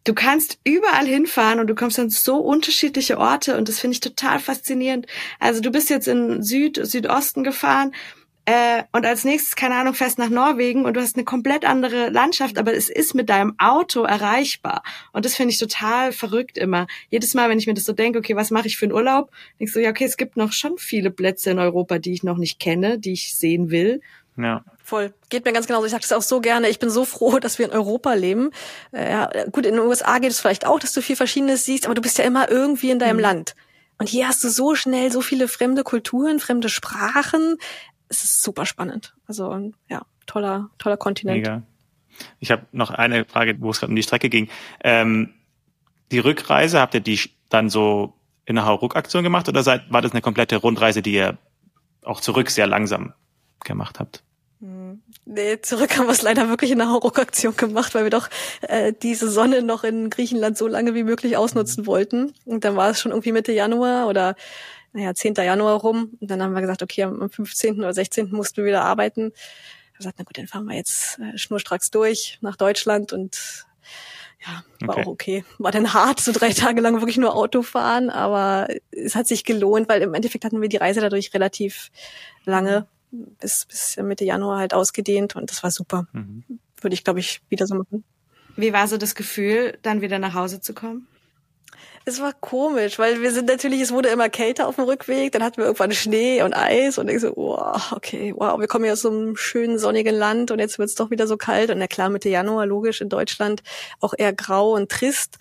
S1: du kannst überall hinfahren und du kommst an so unterschiedliche Orte und das finde ich total faszinierend. Also du bist jetzt in Süd, Südosten gefahren äh, und als nächstes, keine Ahnung, fährst nach Norwegen und du hast eine komplett andere Landschaft, aber es ist mit deinem Auto erreichbar. Und das finde ich total verrückt immer. Jedes Mal, wenn ich mir das so denke, okay, was mache ich für einen Urlaub, denkst du, ja, okay, es gibt noch schon viele Plätze in Europa, die ich noch nicht kenne, die ich sehen will.
S2: Ja.
S3: Voll. Geht mir ganz genauso. Ich sage das auch so gerne. Ich bin so froh, dass wir in Europa leben. Äh, ja, gut, in den USA geht es vielleicht auch, dass du viel Verschiedenes siehst, aber du bist ja immer irgendwie in deinem mhm. Land. Und hier hast du so schnell so viele fremde Kulturen, fremde Sprachen. Es ist super spannend. Also ja, toller, toller Kontinent.
S2: Mega. Ich habe noch eine Frage, wo es gerade um die Strecke ging. Ähm, die Rückreise, habt ihr die dann so in einer Hauruck-Aktion gemacht oder seid, war das eine komplette Rundreise, die ihr auch zurück sehr langsam gemacht habt?
S3: Hm. Nee, zurück haben wir es leider wirklich in einer Hauruck-Aktion gemacht, weil wir doch äh, diese Sonne noch in Griechenland so lange wie möglich ausnutzen mhm. wollten. Und dann war es schon irgendwie Mitte Januar oder naja, 10. Januar rum. Und dann haben wir gesagt, okay, am 15. oder 16. mussten wir wieder arbeiten. Wir gesagt, na gut, dann fahren wir jetzt äh, schnurstracks durch nach Deutschland und ja, war okay. auch okay. War dann hart, so drei Tage lang wirklich nur Auto fahren, aber es hat sich gelohnt, weil im Endeffekt hatten wir die Reise dadurch relativ lange bis, bis Mitte Januar halt ausgedehnt und das war super. Mhm. Würde ich, glaube ich, wieder so machen.
S1: Wie war so das Gefühl, dann wieder nach Hause zu kommen?
S3: Es war komisch, weil wir sind natürlich, es wurde immer kälter auf dem Rückweg, dann hatten wir irgendwann Schnee und Eis und ich so, wow, okay, wow, wir kommen ja aus so einem schönen sonnigen Land und jetzt wird es doch wieder so kalt und na klar, Mitte Januar, logisch, in Deutschland auch eher grau und trist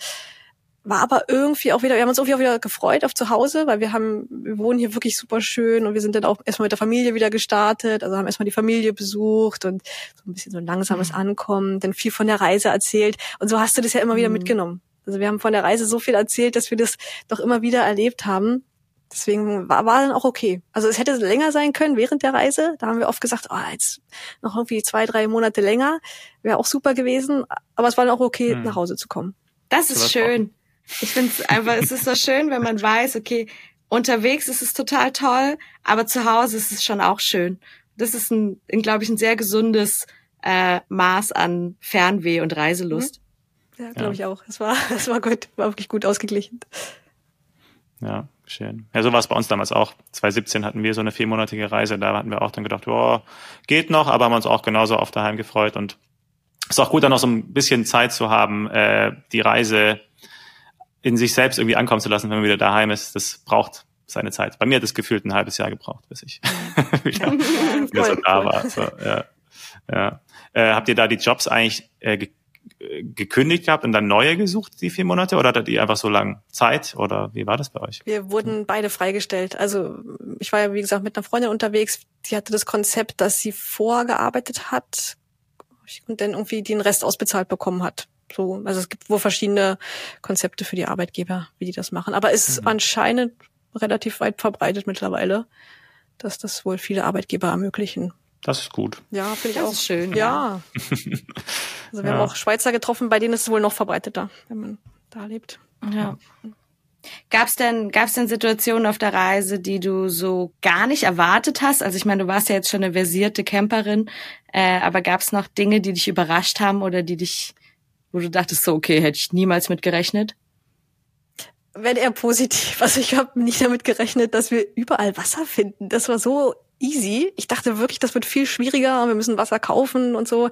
S3: war aber irgendwie auch wieder, wir haben uns irgendwie auch wieder gefreut auf zu Hause, weil wir haben, wir wohnen hier wirklich super schön und wir sind dann auch erstmal mit der Familie wieder gestartet, also haben erstmal die Familie besucht und so ein bisschen so ein langsames mhm. Ankommen, dann viel von der Reise erzählt und so hast du das ja immer wieder mhm. mitgenommen. Also wir haben von der Reise so viel erzählt, dass wir das doch immer wieder erlebt haben. Deswegen war, war dann auch okay. Also es hätte länger sein können während der Reise. Da haben wir oft gesagt, oh, jetzt noch irgendwie zwei, drei Monate länger. Wäre auch super gewesen. Aber es war dann auch okay, mhm. nach Hause zu kommen.
S1: Das ist schön. Ich finde es einfach, es ist so schön, wenn man weiß, okay, unterwegs ist es total toll, aber zu Hause ist es schon auch schön. Das ist ein, ein glaube ich, ein sehr gesundes äh, Maß an Fernweh und Reiselust.
S3: Mhm. Ja, glaube ja. ich auch. Es war, es war gut, war wirklich gut ausgeglichen.
S2: Ja, schön. Ja, so war es bei uns damals auch. 2017 hatten wir so eine viermonatige Reise. Da hatten wir auch dann gedacht, oh, geht noch, aber haben uns auch genauso auf daheim gefreut. Und es ist auch gut, dann noch so ein bisschen Zeit zu haben, äh, die Reise in sich selbst irgendwie ankommen zu lassen, wenn man wieder daheim ist, das braucht seine Zeit. Bei mir hat es gefühlt ein halbes Jahr gebraucht, bis ich wieder, wieder so da war. So, ja. Ja. Äh, habt ihr da die Jobs eigentlich äh, gekündigt gehabt und dann neue gesucht, die vier Monate? Oder hattet ihr einfach so lange Zeit? Oder wie war das bei euch?
S3: Wir wurden beide freigestellt. Also ich war ja, wie gesagt, mit einer Freundin unterwegs. Die hatte das Konzept, dass sie vorgearbeitet hat und dann irgendwie den Rest ausbezahlt bekommen hat. So, also es gibt wohl verschiedene Konzepte für die Arbeitgeber, wie die das machen. Aber es ist mhm. anscheinend relativ weit verbreitet mittlerweile, dass das wohl viele Arbeitgeber ermöglichen.
S2: Das ist gut.
S3: Ja, finde ich
S1: das
S3: auch.
S1: Ist schön.
S3: Ja. also wir ja. haben auch Schweizer getroffen, bei denen ist es wohl noch verbreiteter, wenn man da lebt.
S1: Ja. Gab's denn, gab's denn Situationen auf der Reise, die du so gar nicht erwartet hast? Also ich meine, du warst ja jetzt schon eine versierte Camperin, äh, aber gab's noch Dinge, die dich überrascht haben oder die dich, wo du dachtest so, okay, hätte ich niemals mit gerechnet?
S3: Wenn eher positiv. Also ich habe nicht damit gerechnet, dass wir überall Wasser finden. Das war so easy. Ich dachte wirklich, das wird viel schwieriger. Wir müssen Wasser kaufen und so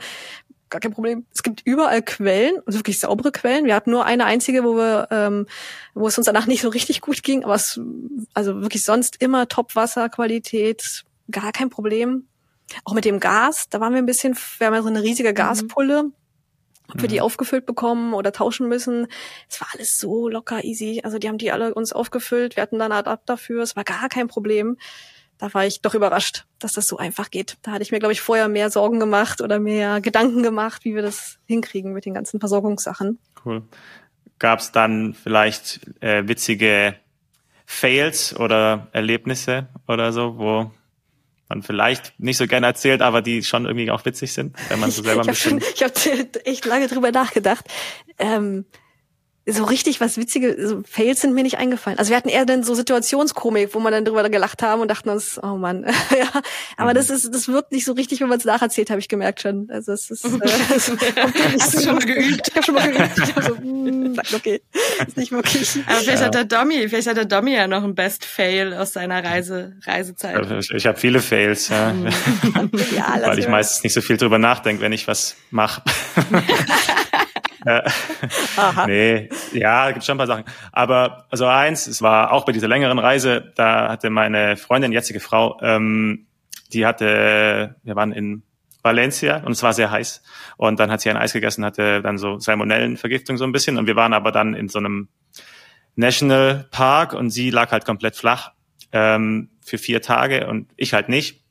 S3: gar kein Problem. Es gibt überall Quellen, also wirklich saubere Quellen. Wir hatten nur eine einzige, wo wir, ähm, wo es uns danach nicht so richtig gut ging, aber es, also wirklich sonst immer Top-Wasserqualität, gar kein Problem. Auch mit dem Gas, da waren wir ein bisschen, wir haben ja so eine riesige mhm. Gaspulle. Mhm. Ob wir die mhm. aufgefüllt bekommen oder tauschen müssen. Es war alles so locker easy. Also die haben die alle uns aufgefüllt. Wir hatten dann einen Adapter dafür. Es war gar kein Problem da war ich doch überrascht, dass das so einfach geht. Da hatte ich mir, glaube ich, vorher mehr Sorgen gemacht oder mehr Gedanken gemacht, wie wir das hinkriegen mit den ganzen Versorgungssachen.
S2: Cool. Gab es dann vielleicht äh, witzige Fails oder Erlebnisse oder so, wo man vielleicht nicht so gerne erzählt, aber die schon irgendwie auch witzig sind, wenn man so selber ein bisschen.
S3: ich habe hab echt lange drüber nachgedacht. Ähm, so richtig was Witzige, so Fails sind mir nicht eingefallen. Also wir hatten eher dann so Situationskomik, wo man dann drüber gelacht haben und dachten uns, oh Mann, ja. Aber mhm. das ist, das wirkt nicht so richtig, wenn man es nacherzählt, habe ich gemerkt schon. Also es ist, äh, das
S1: Hast du schon mal geübt?
S3: Ich habe schon mal geübt. Ich hab so, mm, okay, ist nicht wirklich.
S1: Aber vielleicht ja. hat der Dommy, vielleicht hat der Dommy ja noch ein Best Fail aus seiner Reise, Reisezeit.
S2: Ich, ich habe viele Fails, ja. Ja Weil ich meistens nicht so viel drüber nachdenke, wenn ich was mache. Aha. Nee, ja, gibt schon ein paar Sachen. Aber also eins, es war auch bei dieser längeren Reise, da hatte meine Freundin, jetzige Frau, ähm, die hatte, wir waren in Valencia und es war sehr heiß. Und dann hat sie ein Eis gegessen, hatte dann so Salmonellenvergiftung so ein bisschen. Und wir waren aber dann in so einem National Park und sie lag halt komplett flach ähm, für vier Tage und ich halt nicht.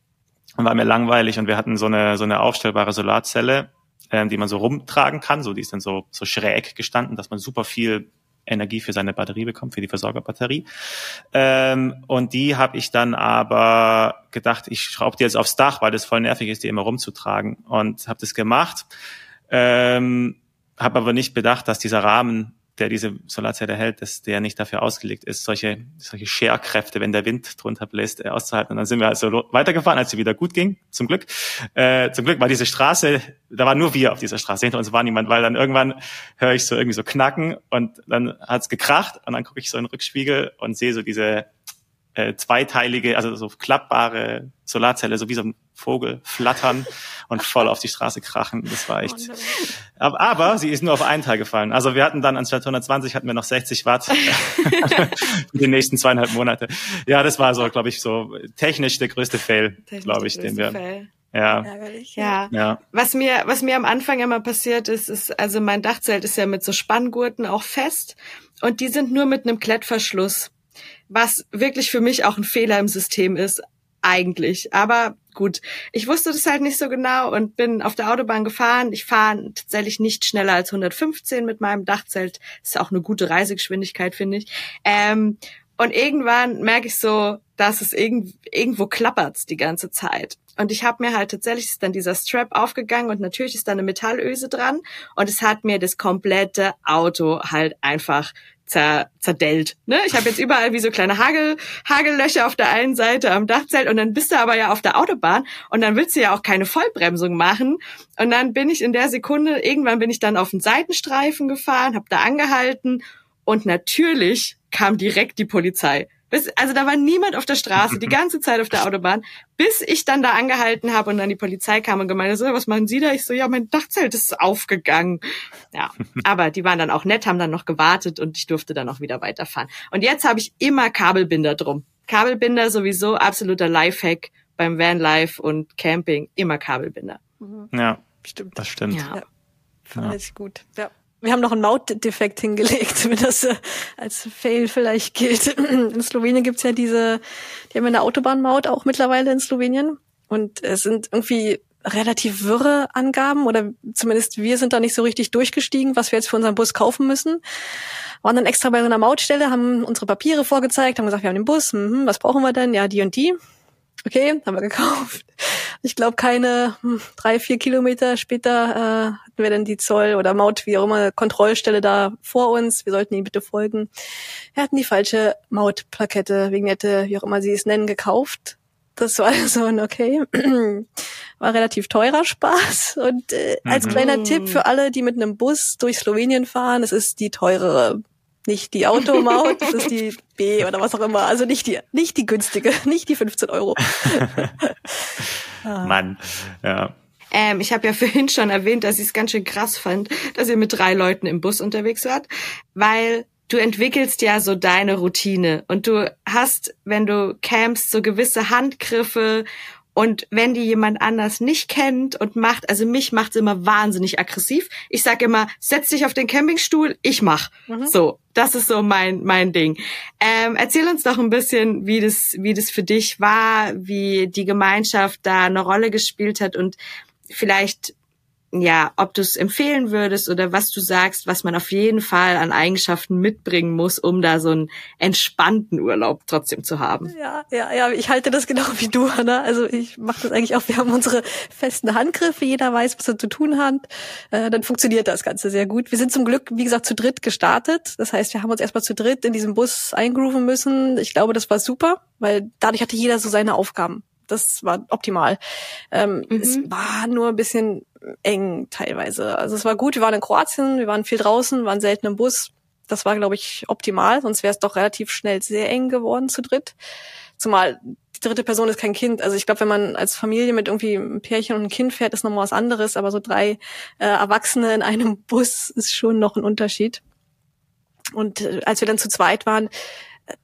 S2: Und war mir langweilig und wir hatten so eine, so eine aufstellbare Solarzelle ähm, die man so rumtragen kann. So, die ist dann so, so schräg gestanden, dass man super viel Energie für seine Batterie bekommt, für die Versorgerbatterie. Ähm, und die habe ich dann aber gedacht, ich schraube die jetzt aufs Dach, weil das voll nervig ist, die immer rumzutragen. Und habe das gemacht. Ähm, habe aber nicht bedacht, dass dieser Rahmen der diese Solarzelle hält, dass der nicht dafür ausgelegt ist, solche, solche Scherkräfte, wenn der Wind drunter bläst, äh, auszuhalten. Und dann sind wir also weitergefahren, als es wieder gut ging, zum Glück. Äh, zum Glück war diese Straße, da waren nur wir auf dieser Straße, hinter uns war niemand, weil dann irgendwann höre ich so irgendwie so knacken und dann hat's gekracht und dann gucke ich so in den Rückspiegel und sehe so diese äh, zweiteilige, also so klappbare Solarzelle, so wie so ein Vogel flattern und voll auf die Straße krachen. Das war echt. Aber, aber sie ist nur auf einen Teil gefallen. Also wir hatten dann anstatt 120 hatten wir noch 60 Watt für die nächsten zweieinhalb Monate. Ja, das war so, glaube ich, so technisch der größte Fail, glaube ich, den wir. Fail. Ja.
S1: ja. Ja. Was mir, was mir am Anfang immer passiert ist, ist, also mein Dachzelt ist ja mit so Spanngurten auch fest und die sind nur mit einem Klettverschluss was wirklich für mich auch ein Fehler im System ist, eigentlich. Aber gut, ich wusste das halt nicht so genau und bin auf der Autobahn gefahren. Ich fahre tatsächlich nicht schneller als 115 mit meinem Dachzelt. ist auch eine gute Reisegeschwindigkeit, finde ich. Ähm, und irgendwann merke ich so, dass es irgend, irgendwo klappert die ganze Zeit. Und ich habe mir halt tatsächlich ist dann dieser Strap aufgegangen und natürlich ist da eine Metallöse dran und es hat mir das komplette Auto halt einfach zer, zerdellt. Ne? Ich habe jetzt überall wie so kleine Hagel, Hagellöcher auf der einen Seite am Dachzelt und dann bist du aber ja auf der Autobahn und dann willst du ja auch keine Vollbremsung machen. Und dann bin ich in der Sekunde, irgendwann bin ich dann auf den Seitenstreifen gefahren, habe da angehalten und natürlich kam direkt die Polizei. Bis, also da war niemand auf der Straße, die ganze Zeit auf der Autobahn, bis ich dann da angehalten habe und dann die Polizei kam und gemeint, so, was machen Sie da? Ich so, ja, mein Dachzelt ist aufgegangen. Ja, aber die waren dann auch nett, haben dann noch gewartet und ich durfte dann auch wieder weiterfahren. Und jetzt habe ich immer Kabelbinder drum. Kabelbinder sowieso absoluter Lifehack beim Vanlife und Camping, immer Kabelbinder.
S2: Ja, stimmt. Das stimmt. Ja.
S3: Fand ja. ich gut. Ja. Wir haben noch einen Mautdefekt hingelegt, wenn das äh, als Fail vielleicht gilt. In Slowenien gibt's ja diese, die haben eine Autobahnmaut auch mittlerweile in Slowenien. Und es sind irgendwie relativ wirre Angaben oder zumindest wir sind da nicht so richtig durchgestiegen, was wir jetzt für unseren Bus kaufen müssen. Waren dann extra bei so einer Mautstelle, haben unsere Papiere vorgezeigt, haben gesagt, wir haben den Bus, hm, was brauchen wir denn? Ja, die und die. Okay, haben wir gekauft. Ich glaube, keine hm, drei, vier Kilometer später äh, hatten wir dann die Zoll- oder Maut, wie auch immer, Kontrollstelle da vor uns. Wir sollten ihnen bitte folgen. Wir hatten die falsche Mautplakette, Vignette, wie auch immer sie es nennen, gekauft. Das war so ein okay, war relativ teurer Spaß. Und äh, als mhm. kleiner Tipp für alle, die mit einem Bus durch Slowenien fahren, es ist die teurere nicht die Automaut, das ist die B oder was auch immer. Also nicht die, nicht die günstige, nicht die 15 Euro.
S2: Mann, ja.
S1: Ähm, ich habe ja vorhin schon erwähnt, dass ich es ganz schön krass fand, dass ihr mit drei Leuten im Bus unterwegs wart, weil du entwickelst ja so deine Routine und du hast, wenn du campst, so gewisse Handgriffe und wenn die jemand anders nicht kennt und macht, also mich macht's immer wahnsinnig aggressiv. Ich sag immer, setz dich auf den Campingstuhl, ich mach. Mhm. So, das ist so mein mein Ding. Ähm, erzähl uns doch ein bisschen, wie das wie das für dich war, wie die Gemeinschaft da eine Rolle gespielt hat und vielleicht ja, ob du es empfehlen würdest oder was du sagst, was man auf jeden Fall an Eigenschaften mitbringen muss, um da so einen entspannten Urlaub trotzdem zu haben.
S3: Ja, ja, ja, ich halte das genau wie du, Anna. Also ich mache das eigentlich auch. Wir haben unsere festen Handgriffe, jeder weiß, was er zu tun hat. Äh, dann funktioniert das Ganze sehr gut. Wir sind zum Glück, wie gesagt, zu dritt gestartet. Das heißt, wir haben uns erstmal zu dritt in diesem Bus eingrooven müssen. Ich glaube, das war super, weil dadurch hatte jeder so seine Aufgaben das war optimal. Ähm, mhm. Es war nur ein bisschen eng teilweise. Also es war gut, wir waren in Kroatien, wir waren viel draußen, waren selten im Bus. Das war, glaube ich, optimal, sonst wäre es doch relativ schnell sehr eng geworden zu dritt. Zumal die dritte Person ist kein Kind. Also ich glaube, wenn man als Familie mit irgendwie einem Pärchen und einem Kind fährt, ist nochmal was anderes. Aber so drei äh, Erwachsene in einem Bus ist schon noch ein Unterschied. Und äh, als wir dann zu zweit waren,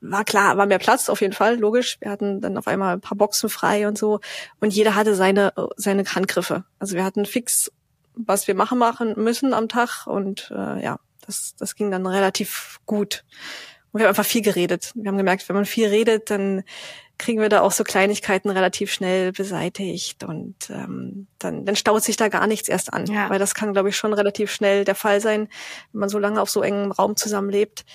S3: war klar, war mehr Platz auf jeden Fall, logisch. Wir hatten dann auf einmal ein paar Boxen frei und so und jeder hatte seine seine Handgriffe. Also wir hatten fix, was wir machen machen müssen am Tag und äh, ja, das das ging dann relativ gut. Und wir haben einfach viel geredet. Wir haben gemerkt, wenn man viel redet, dann kriegen wir da auch so Kleinigkeiten relativ schnell beseitigt und ähm, dann, dann staut sich da gar nichts erst an. Ja. Weil das kann, glaube ich, schon relativ schnell der Fall sein, wenn man so lange auf so engem Raum zusammenlebt.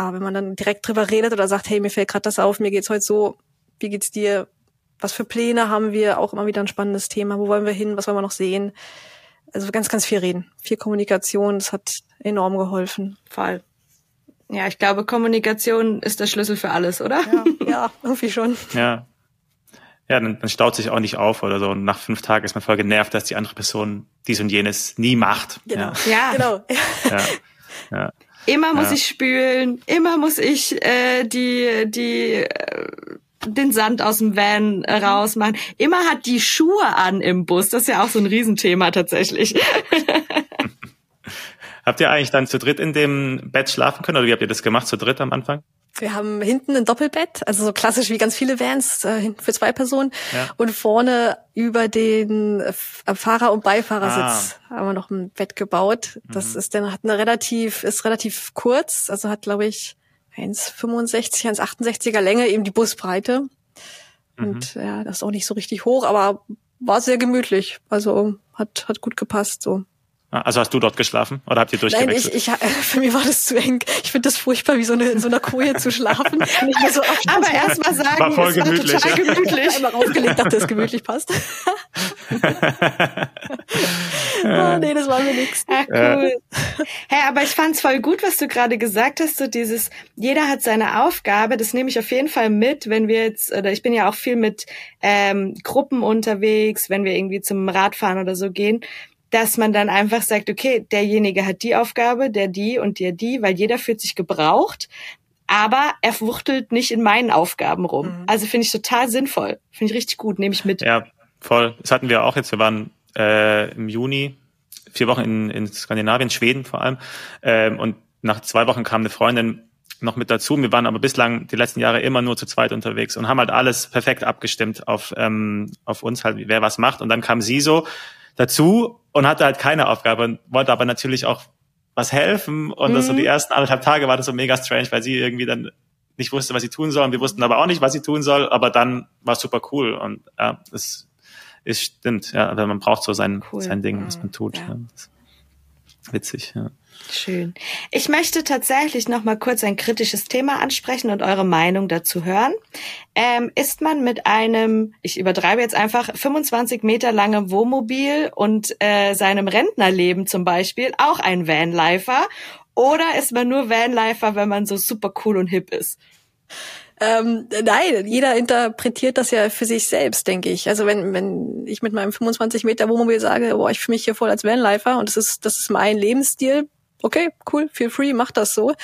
S3: Aber wenn man dann direkt drüber redet oder sagt, hey, mir fällt gerade das auf, mir geht's heute so, wie geht's dir? Was für Pläne haben wir? Auch immer wieder ein spannendes Thema. Wo wollen wir hin? Was wollen wir noch sehen? Also ganz, ganz viel reden. Viel Kommunikation, das hat enorm geholfen.
S1: Voll. Ja, ich glaube, Kommunikation ist der Schlüssel für alles, oder?
S3: Ja, ja irgendwie schon.
S2: Ja. Ja, dann, dann staut sich auch nicht auf oder so. Und nach fünf Tagen ist man voll genervt, dass die andere Person dies und jenes nie macht.
S3: Genau. Ja, ja. genau.
S1: Ja. ja. Immer muss ja. ich spülen, immer muss ich äh, die die äh, den Sand aus dem Van rausmachen. Immer hat die Schuhe an im Bus. Das ist ja auch so ein Riesenthema tatsächlich.
S2: habt ihr eigentlich dann zu dritt in dem Bett schlafen können oder wie habt ihr das gemacht zu dritt am Anfang?
S3: Wir haben hinten ein Doppelbett, also so klassisch wie ganz viele Vans, äh, für zwei Personen. Ja. Und vorne über den Fahrer- und Beifahrersitz ah. haben wir noch ein Bett gebaut. Das mhm. ist dann hat eine relativ, ist relativ kurz, also hat, glaube ich, 1,65, 1,68er Länge, eben die Busbreite. Mhm. Und ja, das ist auch nicht so richtig hoch, aber war sehr gemütlich. Also hat, hat gut gepasst so.
S2: Ah, also hast du dort geschlafen oder habt ihr durchgewechselt?
S3: Nein, ich, ich, für mich war das zu eng. Ich finde das furchtbar, wie so eine, in so einer Koje zu schlafen. Nicht mehr so
S1: Aber erst mal sagen,
S2: war voll es gemütlich,
S3: war total gemütlich. Einmal rausgelegt, dachte, es gemütlich passt. oh, nee, das war mir nix.
S1: Ach, cool. Hey, aber ich fand's voll gut, was du gerade gesagt hast, so dieses, jeder hat seine Aufgabe, das nehme ich auf jeden Fall mit, wenn wir jetzt, oder ich bin ja auch viel mit ähm, Gruppen unterwegs, wenn wir irgendwie zum Radfahren oder so gehen dass man dann einfach sagt, okay, derjenige hat die Aufgabe, der die und der die, weil jeder fühlt sich gebraucht, aber er wuchtelt nicht in meinen Aufgaben rum. Mhm. Also finde ich total sinnvoll. Finde ich richtig gut, nehme ich mit.
S2: Ja, voll. Das hatten wir auch jetzt. Wir waren äh, im Juni vier Wochen in, in Skandinavien, Schweden vor allem. Ähm, und nach zwei Wochen kam eine Freundin noch mit dazu. Wir waren aber bislang die letzten Jahre immer nur zu zweit unterwegs und haben halt alles perfekt abgestimmt auf, ähm, auf uns, halt, wer was macht. Und dann kam sie so, dazu und hatte halt keine Aufgabe und wollte aber natürlich auch was helfen. Und mhm. das so die mhm. ersten anderthalb Tage war das so mega strange, weil sie irgendwie dann nicht wusste, was sie tun soll. Und wir wussten aber auch nicht, was sie tun soll. Aber dann war es super cool. Und ja, es, es stimmt. Ja, man braucht so sein, cool. sein Ding, was man tut. Ja. Ja. Witzig, ja.
S1: Schön. Ich möchte tatsächlich noch mal kurz ein kritisches Thema ansprechen und eure Meinung dazu hören. Ähm, ist man mit einem, ich übertreibe jetzt einfach, 25 Meter langem Wohnmobil und äh, seinem Rentnerleben zum Beispiel auch ein Vanlifer? Oder ist man nur Vanlifer, wenn man so super cool und hip ist?
S3: Ähm, nein, jeder interpretiert das ja für sich selbst, denke ich. Also wenn, wenn ich mit meinem 25 Meter Wohnmobil sage, boah, ich fühle mich hier voll als Vanlifer und das ist, das ist mein Lebensstil, okay, cool, feel free, mach das so.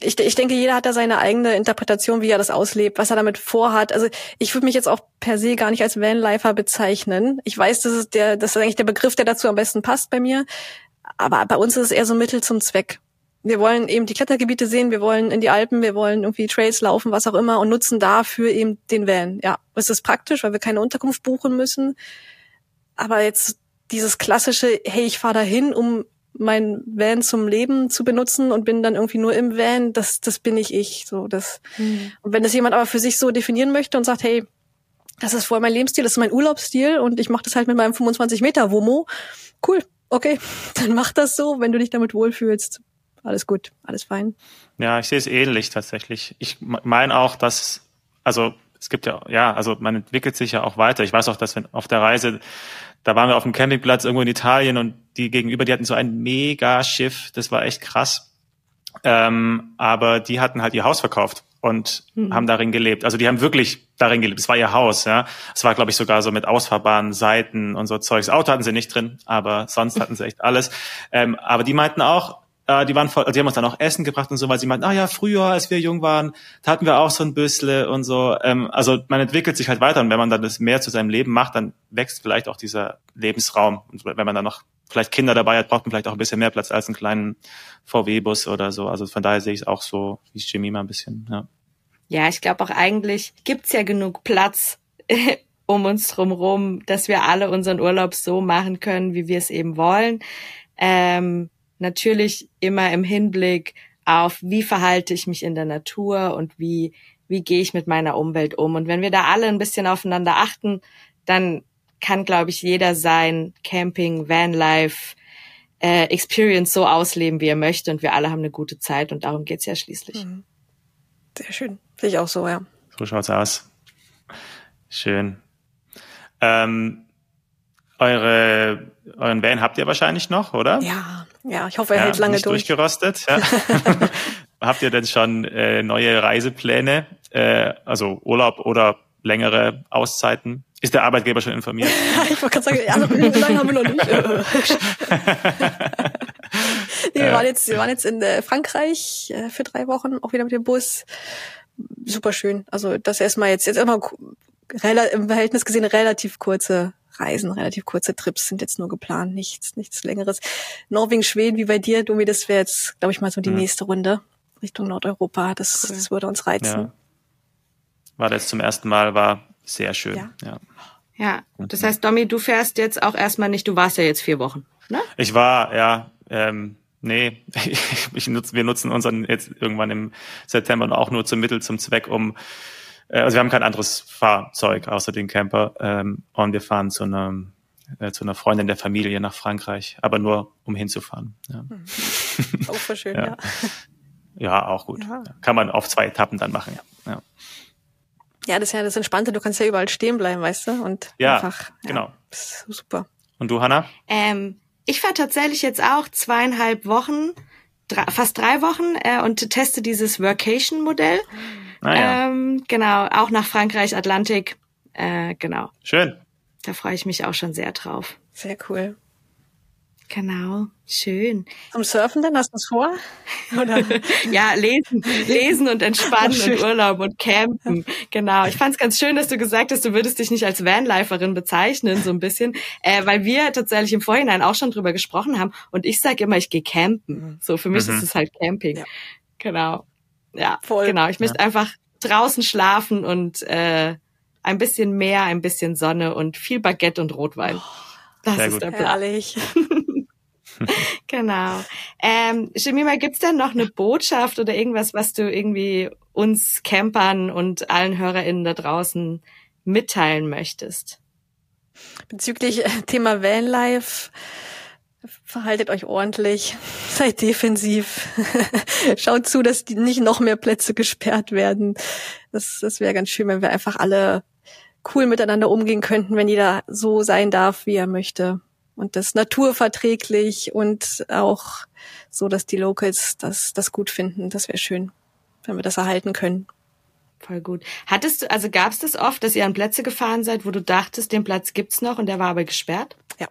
S3: Ich, ich denke, jeder hat da seine eigene Interpretation, wie er das auslebt, was er damit vorhat. Also ich würde mich jetzt auch per se gar nicht als Vanlifer bezeichnen. Ich weiß, das ist der, das ist eigentlich der Begriff, der dazu am besten passt bei mir. Aber bei uns ist es eher so Mittel zum Zweck. Wir wollen eben die Klettergebiete sehen, wir wollen in die Alpen, wir wollen irgendwie Trails laufen, was auch immer und nutzen dafür eben den Van. Ja, es ist praktisch, weil wir keine Unterkunft buchen müssen. Aber jetzt dieses klassische, hey, ich fahre dahin, um mein Van zum Leben zu benutzen und bin dann irgendwie nur im Van, das, das bin ich ich. So, das. Mhm. Und wenn das jemand aber für sich so definieren möchte und sagt, hey, das ist voll mein Lebensstil, das ist mein Urlaubsstil und ich mache das halt mit meinem 25 Meter Womo, cool, okay, dann mach das so, wenn du dich damit wohlfühlst. Alles gut, alles fein.
S2: Ja, ich sehe es ähnlich tatsächlich. Ich meine auch, dass, also es gibt ja, ja, also man entwickelt sich ja auch weiter. Ich weiß auch, dass wenn auf der Reise da waren wir auf dem Campingplatz irgendwo in Italien und die gegenüber, die hatten so ein Mega-Schiff, das war echt krass. Ähm, aber die hatten halt ihr Haus verkauft und mhm. haben darin gelebt. Also die haben wirklich darin gelebt. Es war ihr Haus, ja. Es war, glaube ich, sogar so mit ausfahrbaren Seiten und so Zeugs. Auto hatten sie nicht drin, aber sonst hatten sie echt alles. Ähm, aber die meinten auch, äh, die waren voll, die haben uns dann auch Essen gebracht und so, weil sie meinten, ah ja, früher, als wir jung waren, da hatten wir auch so ein Büssle und so. Ähm, also man entwickelt sich halt weiter und wenn man dann das mehr zu seinem Leben macht, dann wächst vielleicht auch dieser Lebensraum. Und wenn man dann noch vielleicht Kinder dabei hat, braucht man vielleicht auch ein bisschen mehr Platz als einen kleinen VW-Bus oder so. Also von daher sehe ich es auch so wie Jimmy mal ein bisschen, ja.
S1: Ja, ich glaube auch eigentlich gibt's ja genug Platz um uns drumherum, dass wir alle unseren Urlaub so machen können, wie wir es eben wollen. Ähm, natürlich immer im Hinblick auf, wie verhalte ich mich in der Natur und wie, wie gehe ich mit meiner Umwelt um. Und wenn wir da alle ein bisschen aufeinander achten, dann kann, glaube ich, jeder sein Camping, Vanlife, äh, Experience so ausleben, wie er möchte. Und wir alle haben eine gute Zeit und darum geht's ja schließlich. Mhm.
S3: Sehr schön. Sehe ich auch so, ja.
S2: So schaut's aus. Schön. Ähm, eure, euren Van habt ihr wahrscheinlich noch, oder?
S3: Ja, ja, ich hoffe, er ja, hält lange
S2: nicht
S3: durch.
S2: durchgerostet. Ja. habt ihr denn schon äh, neue Reisepläne, äh, also Urlaub oder längere Auszeiten? Ist der Arbeitgeber schon informiert?
S3: ich wollte gerade sagen, also, lange haben wir noch nicht. nee, wir, waren jetzt, wir waren jetzt in äh, Frankreich äh, für drei Wochen, auch wieder mit dem Bus. Super schön. Also das erstmal jetzt, jetzt immer im Verhältnis gesehen relativ kurze Reisen, relativ kurze Trips sind jetzt nur geplant, nichts, nichts längeres. Norwegen, Schweden, wie bei dir, Domi, das wäre jetzt, glaube ich, mal so die mhm. nächste Runde Richtung Nordeuropa. Das, cool. das würde uns reizen. Ja.
S2: War das zum ersten Mal, war sehr schön.
S1: Ja. ja. Ja, das heißt, Domi, du fährst jetzt auch erstmal nicht, du warst ja jetzt vier Wochen, ne?
S2: Ich war, ja, ähm, nee, ich nutze, wir nutzen unseren jetzt irgendwann im September auch nur zum Mittel, zum Zweck, um äh, also wir haben kein anderes Fahrzeug außer den Camper ähm, und wir fahren zu einer äh, zu einer Freundin der Familie nach Frankreich, aber nur um hinzufahren. Ja. Hm.
S3: Auch voll schön, ja.
S2: ja. Ja, auch gut. Ja. Kann man auf zwei Etappen dann machen, ja. Ja.
S3: Ja, das ist ja das Entspannte, du kannst ja überall stehen bleiben, weißt du? Und
S2: ja, einfach, genau.
S3: super.
S2: Und du, Hanna?
S1: Ähm, ich fahre tatsächlich jetzt auch zweieinhalb Wochen, drei, fast drei Wochen äh, und teste dieses Workation-Modell. Ah, ja. ähm, genau, auch nach Frankreich, Atlantik. Äh, genau.
S2: Schön.
S1: Da freue ich mich auch schon sehr drauf.
S3: Sehr cool.
S1: Genau, schön.
S3: Zum Surfen dann hast du es vor?
S1: Oder? ja, lesen, lesen und entspannen und Urlaub und campen. Genau. Ich fand es ganz schön, dass du gesagt hast, du würdest dich nicht als Vanliferin bezeichnen, so ein bisschen, äh, weil wir tatsächlich im Vorhinein auch schon drüber gesprochen haben. Und ich sage immer, ich gehe campen. So für mich mhm. ist es halt Camping. Ja. Genau. Ja, voll. Genau. Ich möchte ja. einfach draußen schlafen und äh, ein bisschen Meer, ein bisschen Sonne und viel Baguette und Rotwein. Oh, Das
S2: Sehr
S1: ist
S2: gut.
S1: der Plan.
S3: Herrlich.
S1: Genau. Ähm, Jemima, gibt's denn noch eine Botschaft oder irgendwas, was du irgendwie uns Campern und allen HörerInnen da draußen mitteilen möchtest?
S3: Bezüglich äh, Thema Vanlife, verhaltet euch ordentlich, seid defensiv, schaut zu, dass die nicht noch mehr Plätze gesperrt werden. Das, das wäre ganz schön, wenn wir einfach alle cool miteinander umgehen könnten, wenn jeder so sein darf, wie er möchte. Und das naturverträglich und auch so, dass die Locals das, das gut finden. Das wäre schön, wenn wir das erhalten können.
S1: Voll gut. Hattest du, also gab's das oft, dass ihr an Plätze gefahren seid, wo du dachtest, den Platz gibt's noch und der war aber gesperrt?
S3: Ja.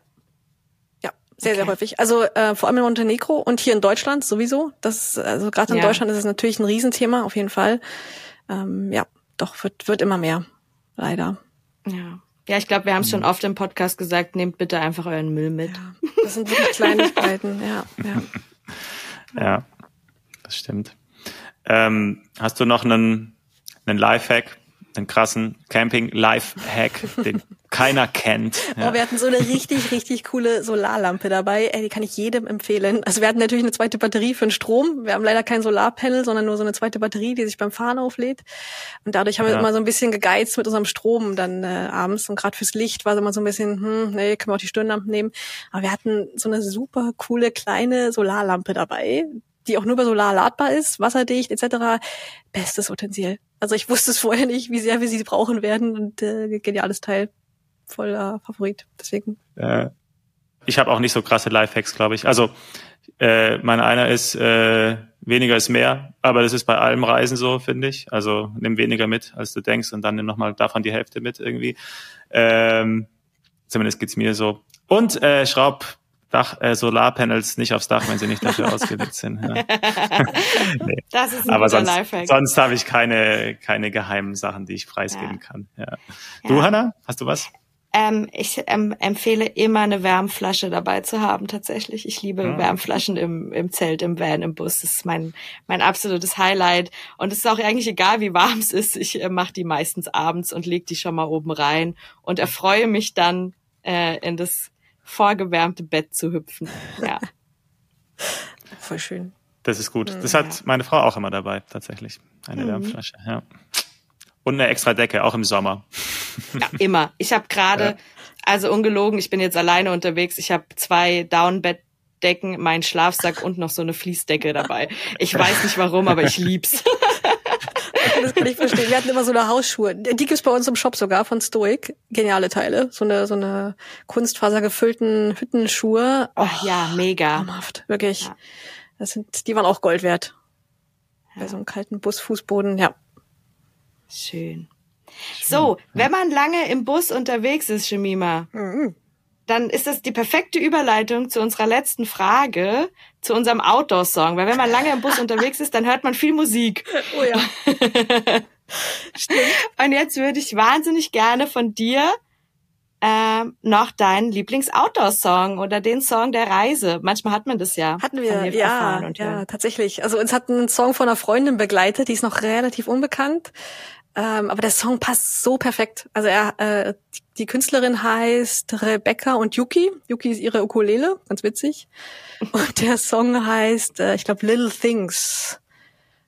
S3: Ja, sehr,
S1: Okay.
S3: sehr häufig. Also äh, vor allem in Montenegro und hier in Deutschland sowieso. Das, also gerade in
S1: Ja.
S3: Deutschland ist es natürlich ein Riesenthema, auf jeden Fall. Ähm, ja, doch, wird, wird immer mehr. Leider.
S1: Ja. Ja, ich glaube, wir haben es schon oft im Podcast gesagt, nehmt bitte einfach euren Müll mit.
S3: Ja, das sind wirklich Kleinigkeiten, ja, ja.
S2: Ja, das stimmt. Ähm, hast du noch einen, einen Lifehack, einen krassen Camping-Life-Hack, den keiner kennt? Ja.
S3: Oh, wir hatten so eine richtig, richtig coole Solarlampe dabei. Ey, die kann ich jedem empfehlen. Also wir hatten natürlich eine zweite Batterie für den Strom. Wir haben leider kein Solarpanel, sondern nur so eine zweite Batterie, die sich beim Fahren auflädt. Und dadurch haben wir
S2: Ja.
S3: immer so ein bisschen gegeizt mit unserem Strom dann äh, abends. Und gerade fürs Licht war es immer so ein bisschen, hm, nee, können wir auch die Stirnlampen nehmen. Aber wir hatten so eine super coole kleine Solarlampe dabei, die auch nur über Solar ladbar ist, wasserdicht etc. Bestes Utensil. Also ich wusste es vorher nicht, wie sehr wir sie brauchen werden und äh, geniales Teil. Voller Favorit. Deswegen.
S2: Äh, ich habe auch nicht so krasse Lifehacks, glaube ich. Also äh, mein einer ist äh, weniger ist mehr, aber das ist bei allem Reisen so, finde ich. Also nimm weniger mit, als du denkst, und dann nimm nochmal davon die Hälfte mit irgendwie. Ähm, zumindest geht's mir so. Und äh, schraub Dach, äh, Solarpanels nicht aufs Dach, wenn sie nicht dafür ausgelegt sind. Ja. nee.
S1: Das ist ein
S2: Aber
S1: guter
S2: sonst,
S1: Lifehack.
S2: sonst habe ich keine, keine geheimen Sachen, die ich preisgeben
S1: Ja.
S2: kann. Ja. Du,
S1: Ja.
S2: Hanna, hast du was?
S1: Ähm, ich ähm, empfehle immer eine Wärmflasche dabei zu haben, tatsächlich. Ich liebe
S2: Ah.
S1: Wärmflaschen im, im Zelt, im Van, im Bus. Das ist mein, mein absolutes Highlight. Und es ist auch eigentlich egal, wie warm es ist. Ich äh, mache die meistens abends und leg die schon mal oben rein und erfreue mich dann, äh, in das vorgewärmte Bett zu hüpfen. Ja.
S3: Voll schön.
S2: Das ist gut. Das
S1: Ja.
S2: hat meine Frau auch immer dabei, tatsächlich. Eine
S3: Mhm.
S2: Wärmflasche, ja. Und eine extra Decke, auch im Sommer.
S1: Ja, immer. Ich habe gerade,
S2: Ja.
S1: also ungelogen, ich bin jetzt alleine unterwegs. Ich habe zwei Downbettdecken, meinen Schlafsack und noch so eine Fließdecke dabei. Ich weiß nicht warum, aber ich lieb's.
S3: Das kann ich verstehen. Wir hatten immer so eine Hausschuhe. Die gibt's bei uns im Shop sogar von Stoic. Geniale Teile. So eine, so eine kunstfasergefüllten Hüttenschuhe. Oh,
S1: ja, mega.
S3: traumhaft. Wirklich.
S1: Ja.
S3: Das sind, die waren auch Gold wert. Bei so einem kalten Busfußboden, ja.
S1: Schön. So, wenn man lange im Bus unterwegs ist, Shemima,
S3: Mhm.
S1: Dann ist das die perfekte Überleitung zu unserer letzten Frage, zu unserem Outdoor-Song. Weil wenn man lange im Bus unterwegs ist, dann hört man viel Musik.
S3: Oh ja.
S1: Und jetzt würde ich wahnsinnig gerne von dir ähm, noch deinen Lieblings-Outdoor-Song oder den Song der Reise. Manchmal hat man das ja.
S3: Hatten wir, ja, ja,
S1: hören.
S3: tatsächlich. Also uns hat ein Song von einer Freundin begleitet, die ist noch relativ unbekannt. Ähm, aber der Song passt so perfekt. Also er, äh, die, die Künstlerin heißt Rebecca und Yuki. Yuki ist ihre Ukulele, ganz witzig. Und der Song heißt, äh, ich glaube, Little Things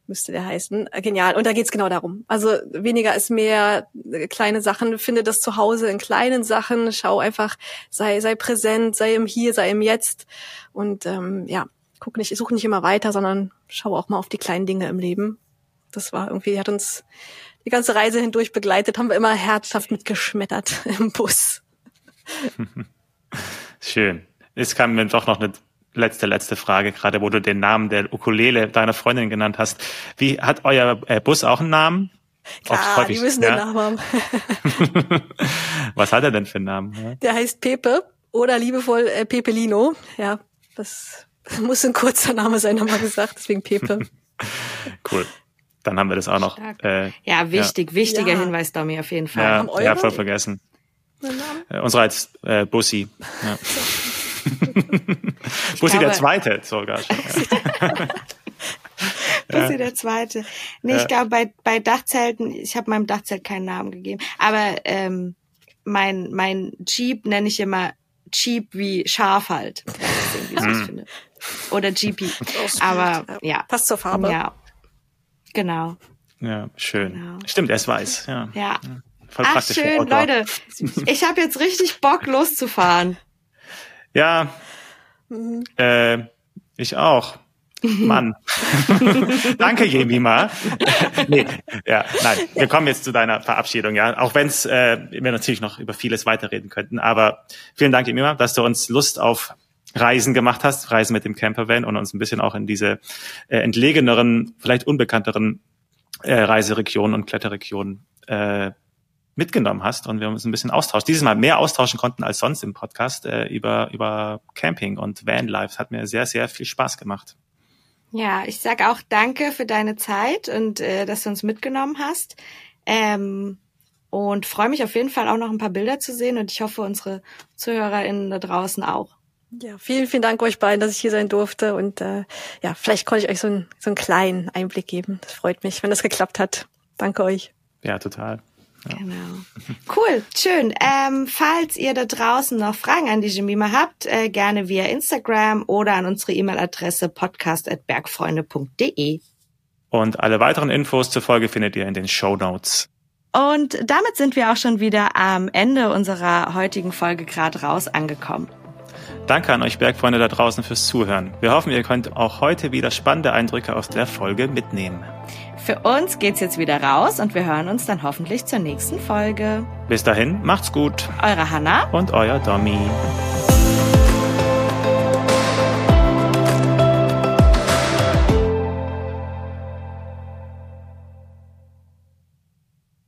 S3: müsste der heißen. Äh, Genial. Und da geht's genau darum. Also weniger ist mehr, äh, kleine Sachen. Finde das zu Hause in kleinen Sachen. Schau einfach, sei, sei präsent, sei im Hier, sei im Jetzt. Und ähm, ja, guck nicht, such nicht immer weiter, sondern schau auch mal auf die kleinen Dinge im Leben. Das war irgendwie, hat uns die ganze Reise hindurch begleitet, haben wir immer herzhaft mitgeschmettert im Bus.
S2: Schön. Es kam mir doch noch eine letzte, letzte Frage, gerade wo du den Namen der Ukulele deiner Freundin genannt hast. Wie hat euer äh, Bus auch einen Namen? Oft
S3: Klar,
S2: häufig,
S3: die müssen
S2: ja.
S3: den Namen haben.
S2: Was hat er denn für einen Namen?
S3: Der heißt Pepe oder liebevoll äh, Pepelino. Ja, das muss ein kurzer Name sein, haben wir gesagt, deswegen Pepe.
S2: Cool. Dann haben wir das auch noch. Äh,
S1: Ja, wichtig, wichtiger
S3: Ja.
S1: Hinweis, Domi, auf jeden Fall.
S2: ja, ja, voll vergessen. Äh, unsere als äh, Bussi. Ja. Bussi der
S1: glaube-
S2: Zweite sogar schon. Ja.
S1: Bussi der Zweite. Nee, ich glaube, bei, bei Dachzelten, ich habe meinem Dachzelt keinen Namen gegeben, aber ähm, mein, mein Jeep nenne ich immer cheap wie scharf halt. Mm. finde. Oder GP. Aber ja.
S3: Passt zur Farbe.
S1: Ja. Genau.
S2: Ja, schön. Genau. Stimmt, er ist weiß. Ja.
S1: ja. Voll Ach, schön, Leute. Ich habe jetzt richtig Bock loszufahren.
S2: Ja. Mhm. Äh, ich auch. Mann. Danke, Jemima. nee, ja, nein, wir kommen jetzt zu deiner Verabschiedung, ja. Auch wenn es äh, wir natürlich noch über vieles weiterreden könnten. Aber vielen Dank, Jemima, dass du uns Lust auf Reisen gemacht hast, Reisen mit dem Campervan und uns ein bisschen auch in diese äh, entlegeneren, vielleicht unbekannteren äh, Reiseregionen und Kletterregionen äh, mitgenommen hast und wir uns ein bisschen austauschen. Dieses Mal mehr austauschen konnten als sonst im Podcast äh, über, über Camping und Vanlife. Hat mir sehr, sehr viel Spaß gemacht.
S1: Ja, ich sag auch danke für deine Zeit und äh, dass du uns mitgenommen hast. Ähm, und freue mich auf jeden Fall auch noch ein paar Bilder zu sehen und ich hoffe, unsere ZuhörerInnen da draußen auch.
S3: Ja, vielen, vielen Dank euch beiden, dass ich hier sein durfte und äh, ja, vielleicht konnte ich euch so, ein, so einen kleinen Einblick geben. Das freut mich, wenn das geklappt hat. Danke euch.
S2: Ja, total.
S1: Genau. Cool, schön. Ähm, falls ihr da draußen noch Fragen an die Jemima habt, äh, gerne via Instagram oder an unsere E-Mail-Adresse podcast.bergfreunde.de.
S2: Und alle weiteren Infos zur Folge findet ihr in den Show Notes.
S1: Und damit sind wir auch schon wieder am Ende unserer heutigen Folge gerade raus angekommen.
S2: Danke an euch Bergfreunde da draußen fürs Zuhören. Wir hoffen, ihr könnt auch heute wieder spannende Eindrücke aus der Folge mitnehmen.
S1: Für uns geht's jetzt wieder raus und wir hören uns dann hoffentlich zur nächsten Folge.
S2: Bis dahin, macht's gut.
S1: Eure Hanna
S2: und euer Domi.